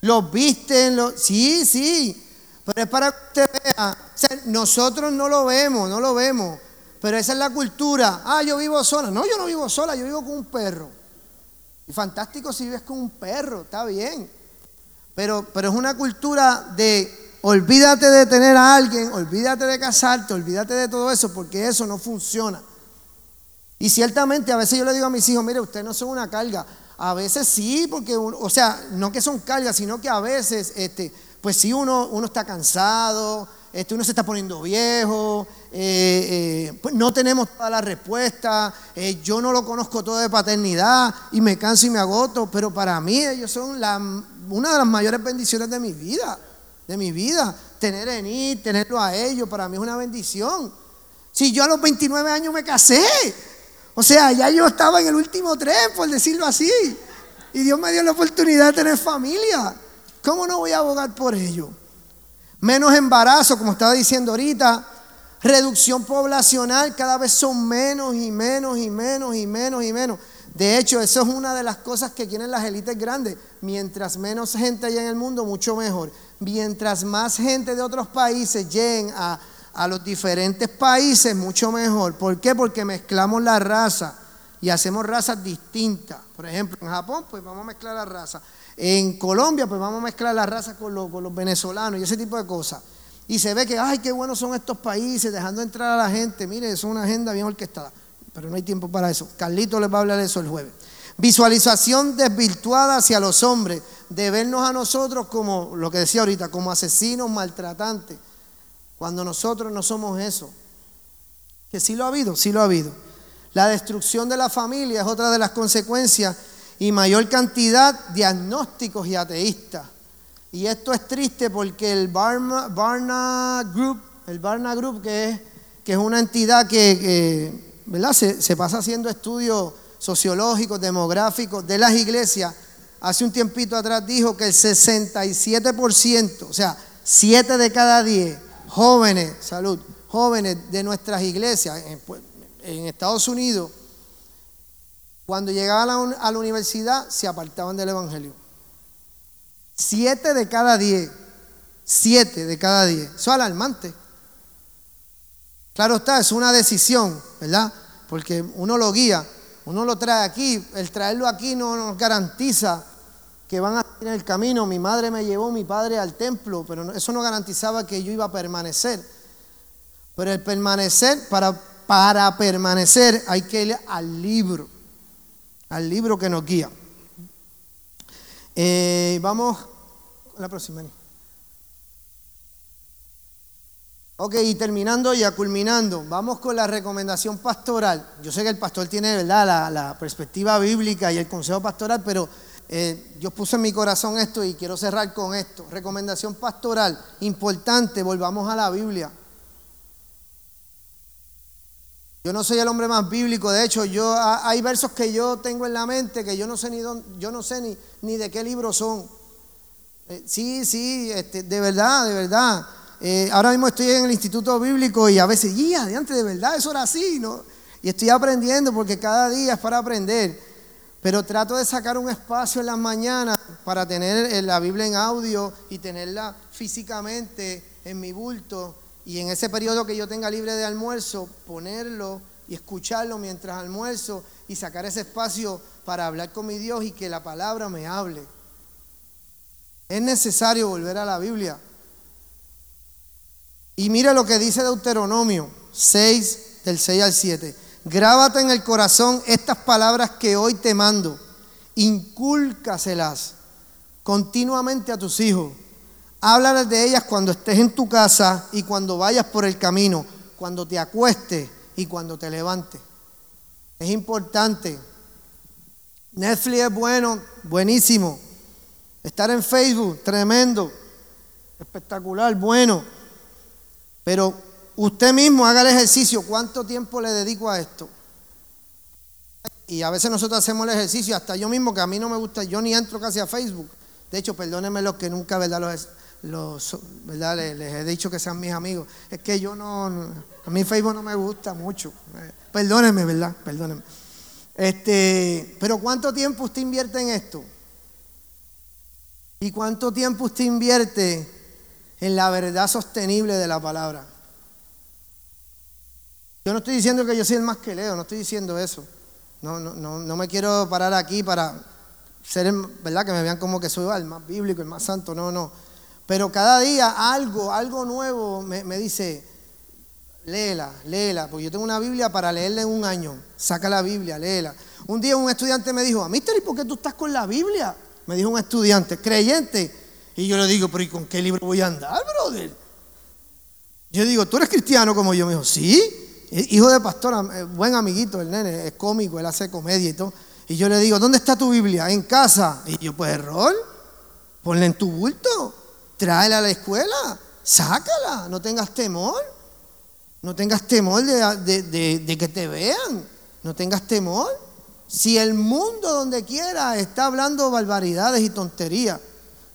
Los visten, los, sí, sí, pero es para que usted vea. nosotros no lo vemos, no lo vemos, pero esa es la cultura. Ah, yo vivo sola. No, yo no vivo sola, yo vivo con un perro. Y fantástico si vives con un perro, está bien. Pero, pero es una cultura de olvídate de tener a alguien, olvídate de casarte, olvídate de todo eso, porque eso no funciona. Y ciertamente a veces yo le digo a mis hijos, mire, ustedes no son una carga. A veces sí, porque, o sea, no que son cargas, sino que a veces, este, pues sí, uno, uno está cansado, este, uno se está poniendo viejo, eh, eh, pues no tenemos toda la respuesta, eh, yo no lo conozco todo de paternidad y me canso y me agoto, pero para mí ellos son la, una de las mayores bendiciones de mi vida, de mi vida. Tener en ir, tenerlo a ellos, para mí es una bendición. Si yo a los 29 años me casé, o sea, ya yo estaba en el último tren, por decirlo así, y Dios me dio la oportunidad de tener familia, ¿cómo no voy a abogar por ello? menos embarazo, como estaba diciendo ahorita, reducción poblacional, cada vez son menos y menos y menos y menos y menos. De hecho, eso es una de las cosas que quieren las élites grandes. Mientras menos gente haya en el mundo, mucho mejor. Mientras más gente de otros países lleguen a, los diferentes países, mucho mejor. ¿Por qué? Porque mezclamos la raza y hacemos razas distintas. Por ejemplo, en Japón, pues vamos a mezclar la raza. En Colombia, pues vamos a mezclar la raza con los, venezolanos y ese tipo de cosas. Y se ve que, ay, qué buenos son estos países, dejando entrar a la gente. Mire, es una agenda bien orquestada, pero no hay tiempo para eso. Carlito les va a hablar de eso el jueves. Visualización desvirtuada hacia los hombres, de vernos a nosotros como, lo que decía ahorita, como asesinos, maltratantes, cuando nosotros no somos eso. Que sí lo ha habido, sí lo ha habido. La destrucción de la familia es otra de las consecuencias y mayor cantidad de agnósticos y ateístas. Y esto es triste porque el Barna, Group, el Barna Group, que es, que es una entidad que, ¿verdad? Se, pasa haciendo estudios sociológicos, demográficos de las iglesias, hace un tiempito atrás dijo que el 67%, o sea, 7 de cada 10 jóvenes, salud, jóvenes de nuestras iglesias en, pues, Estados Unidos, cuando llegaban a la, universidad, se apartaban del Evangelio. Siete de cada diez. Siete de cada diez. Eso es alarmante. Claro está, es una decisión, ¿verdad? Porque uno lo guía, uno lo trae aquí. El traerlo aquí no nos garantiza que van a ir en el camino. Mi madre me llevó, mi padre al templo, pero eso no garantizaba que yo iba a permanecer. Pero el permanecer, para, para permanecer hay que ir al libro. al libro que nos guía. Eh, vamos a la próxima. Ok, y terminando ya, culminando, vamos con la recomendación pastoral. Yo sé que el pastor tiene, ¿verdad?, la, perspectiva bíblica y el consejo pastoral, pero eh, Dios puso en mi corazón esto y quiero cerrar con esto. Recomendación pastoral, importante, volvamos a la Biblia. Yo no soy el hombre más bíblico, de hecho, yo hay versos que yo tengo en la mente que yo no sé ni yo no sé ni, ni de qué libro son. Eh, sí, sí, este, de verdad, de verdad. Eh, ahora mismo estoy en el instituto bíblico y a veces, guía, de antes de verdad, eso era así, ¿no? Y estoy aprendiendo porque cada día es para aprender. Pero trato de sacar un espacio en las mañanas para tener la Biblia en audio y tenerla físicamente en mi bulto. Y en ese periodo que yo tenga libre de almuerzo, ponerlo y escucharlo mientras almuerzo y sacar ese espacio para hablar con mi Dios y que la palabra me hable. Es necesario volver a la Biblia. Y mira lo que dice Deuteronomio 6, del 6 al 7. Grábate en el corazón estas palabras que hoy te mando. Incúlcaselas continuamente a tus hijos. Háblales de ellas cuando estés en tu casa y cuando vayas por el camino, cuando te acuestes y cuando te levantes. Es importante. Netflix es bueno, buenísimo. Estar en Facebook, tremendo, espectacular, bueno. Pero usted mismo haga el ejercicio, ¿cuánto tiempo le dedico a esto? Y a veces nosotros hacemos el ejercicio, hasta yo mismo, que a mí no me gusta, yo ni entro casi a Facebook. De hecho, perdónenme los que nunca, ¿verdad? Los, ¿verdad? Les, he dicho que sean mis amigos. Es que yo no, a mí Facebook no me gusta mucho. Perdónenme, ¿verdad? Perdónenme. Este, pero ¿cuánto tiempo usted invierte en esto? ¿Y cuánto tiempo usted invierte en la verdad sostenible de la palabra. Yo no estoy diciendo que yo soy el más que leo, no estoy diciendo eso. No, no, no, no me quiero parar aquí para ser, ¿verdad? Que me vean como que soy el más bíblico, el más santo, no, no. Pero cada día algo, algo nuevo me, me dice, léela, léela, porque yo tengo una Biblia para leerla en un año. Saca la Biblia, léela. Un día un estudiante me dijo, Mister, ¿y por qué tú estás con la Biblia? Me dijo un estudiante, creyente. Y yo le digo, pero ¿y con qué libro voy a andar, brother? Yo digo, ¿tú eres cristiano como yo? Me dijo, sí. Hijo de pastor, eh, buen amiguito, el nene, es cómico, él hace comedia y todo. Y yo le digo, ¿dónde está tu Biblia? En casa. Y yo, pues error, ponla en tu bulto, tráela a la escuela, sácala, no tengas temor. No tengas temor de, de que te vean, no tengas temor. Si el mundo donde quiera está hablando barbaridades y tonterías,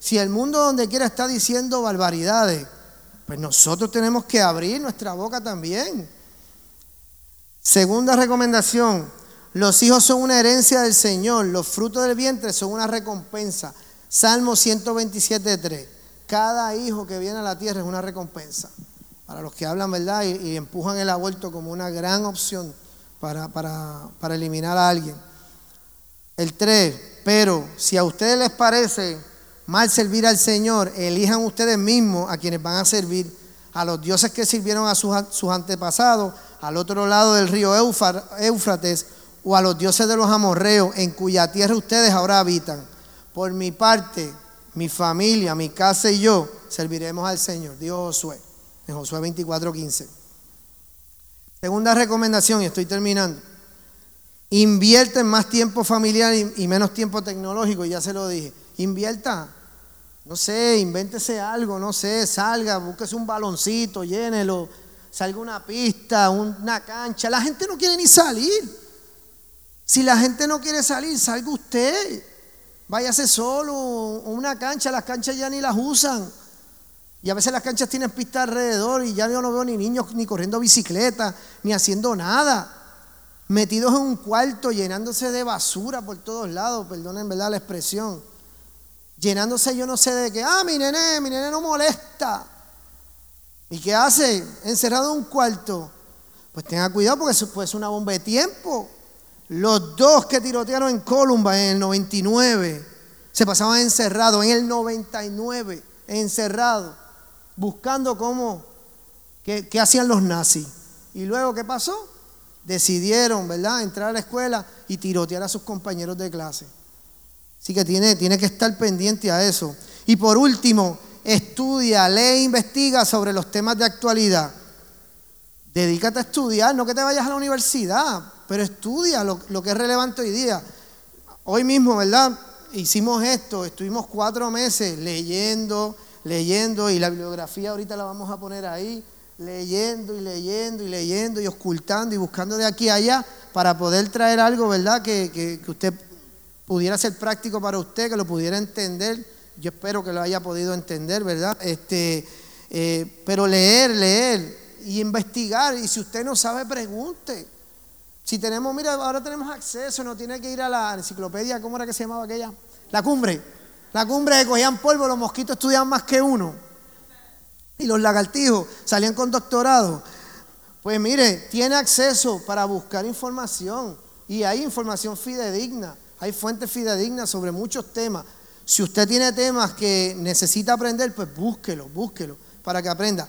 si el mundo donde quiera está diciendo barbaridades, pues nosotros tenemos que abrir nuestra boca también. Segunda recomendación, los hijos son una herencia del Señor, los frutos del vientre son una recompensa. Salmo 127.3, cada hijo que viene a la tierra es una recompensa. Para los que hablan verdad y, empujan el aborto como una gran opción para, para eliminar a alguien. El 3, pero si a ustedes les parece mal servir al Señor, elijan ustedes mismos a quienes van a servir, a los dioses que sirvieron a sus, antepasados, al otro lado del río Éufrates, o a los dioses de los amorreos, en cuya tierra ustedes ahora habitan. Por mi parte, mi familia, mi casa y yo serviremos al Señor, dijo Josué, en Josué 24:15. Segunda recomendación, y estoy terminando. Invierte más tiempo familiar y menos tiempo tecnológico, ya se lo dije. Invierta, no sé, invéntese algo, no sé, salga, búsquese un baloncito, llénelo, salga una pista, una cancha. La gente no quiere ni salir. Si la gente no quiere salir, salga usted. Váyase solo, una cancha, las canchas ya ni las usan. Y a veces las canchas tienen pista alrededor y ya yo no veo ni niños ni corriendo bicicleta, ni haciendo nada. Metidos en un cuarto, llenándose de basura por todos lados, perdonen verdad la expresión llenándose yo no sé de qué, ah, mi nene, mi nene no molesta. ¿Y qué hace? Encerrado en un cuarto. Pues tenga cuidado porque eso puede una bomba de tiempo. Los dos que tirotearon en Columbine en el 99 se pasaban encerrados, en el 99, encerrados, buscando cómo, qué hacían los nazis. ¿Y luego qué pasó? decidieron, ¿verdad?, entrar a la escuela y tirotear a sus compañeros de clase. Así que tiene, tiene que estar pendiente a eso. Y por último, estudia, lee e investiga sobre los temas de actualidad. Dedícate a estudiar, no que te vayas a la universidad, pero estudia lo, que es relevante hoy día. Hoy mismo, ¿verdad? Hicimos esto, estuvimos cuatro meses leyendo, leyendo, y la bibliografía ahorita la vamos a poner ahí, leyendo y leyendo y leyendo y ocultando y buscando de aquí a allá para poder traer algo, ¿verdad? Que, que, usted pudiera ser práctico para usted, que lo pudiera entender. Yo espero que lo haya podido entender, ¿verdad? Este, eh, pero leer, leer y investigar. Y si usted no sabe, pregunte. Si tenemos, mira, ahora tenemos acceso, no tiene que ir a la enciclopedia, ¿cómo era que se llamaba aquella? La cumbre. La cumbre que cogían polvo, los mosquitos estudiaban más que uno. Y los lagartijos salían con doctorado. Pues mire, tiene acceso para buscar información. Y hay información fidedigna. Hay fuentes fidedignas sobre muchos temas. Si usted tiene temas que necesita aprender, pues búsquelo, búsquelo para que aprenda.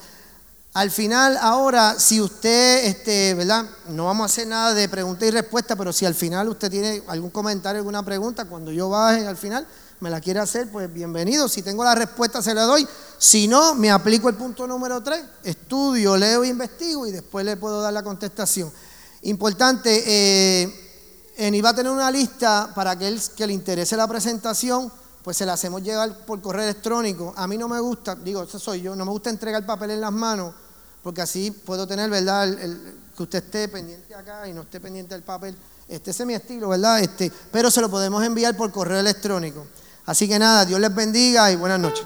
Al final, ahora, si usted, este, ¿verdad? No vamos a hacer nada de pregunta y respuesta, pero si al final usted tiene algún comentario, alguna pregunta, cuando yo baje al final, me la quiere hacer, pues bienvenido. Si tengo la respuesta, se la doy. Si no, me aplico el punto número 3, estudio, leo e investigo y después le puedo dar la contestación. Importante, eh, en iba a tener una lista para aquel que le interese la presentación, pues se la hacemos llegar por correo electrónico. A mí no me gusta, digo, eso soy yo, no me gusta entregar papel en las manos, porque así puedo tener, ¿verdad? que usted esté pendiente acá y no esté pendiente del papel. Este es mi estilo, ¿verdad? Este, pero se lo podemos enviar por correo electrónico. Así que nada, Dios les bendiga y buenas noches.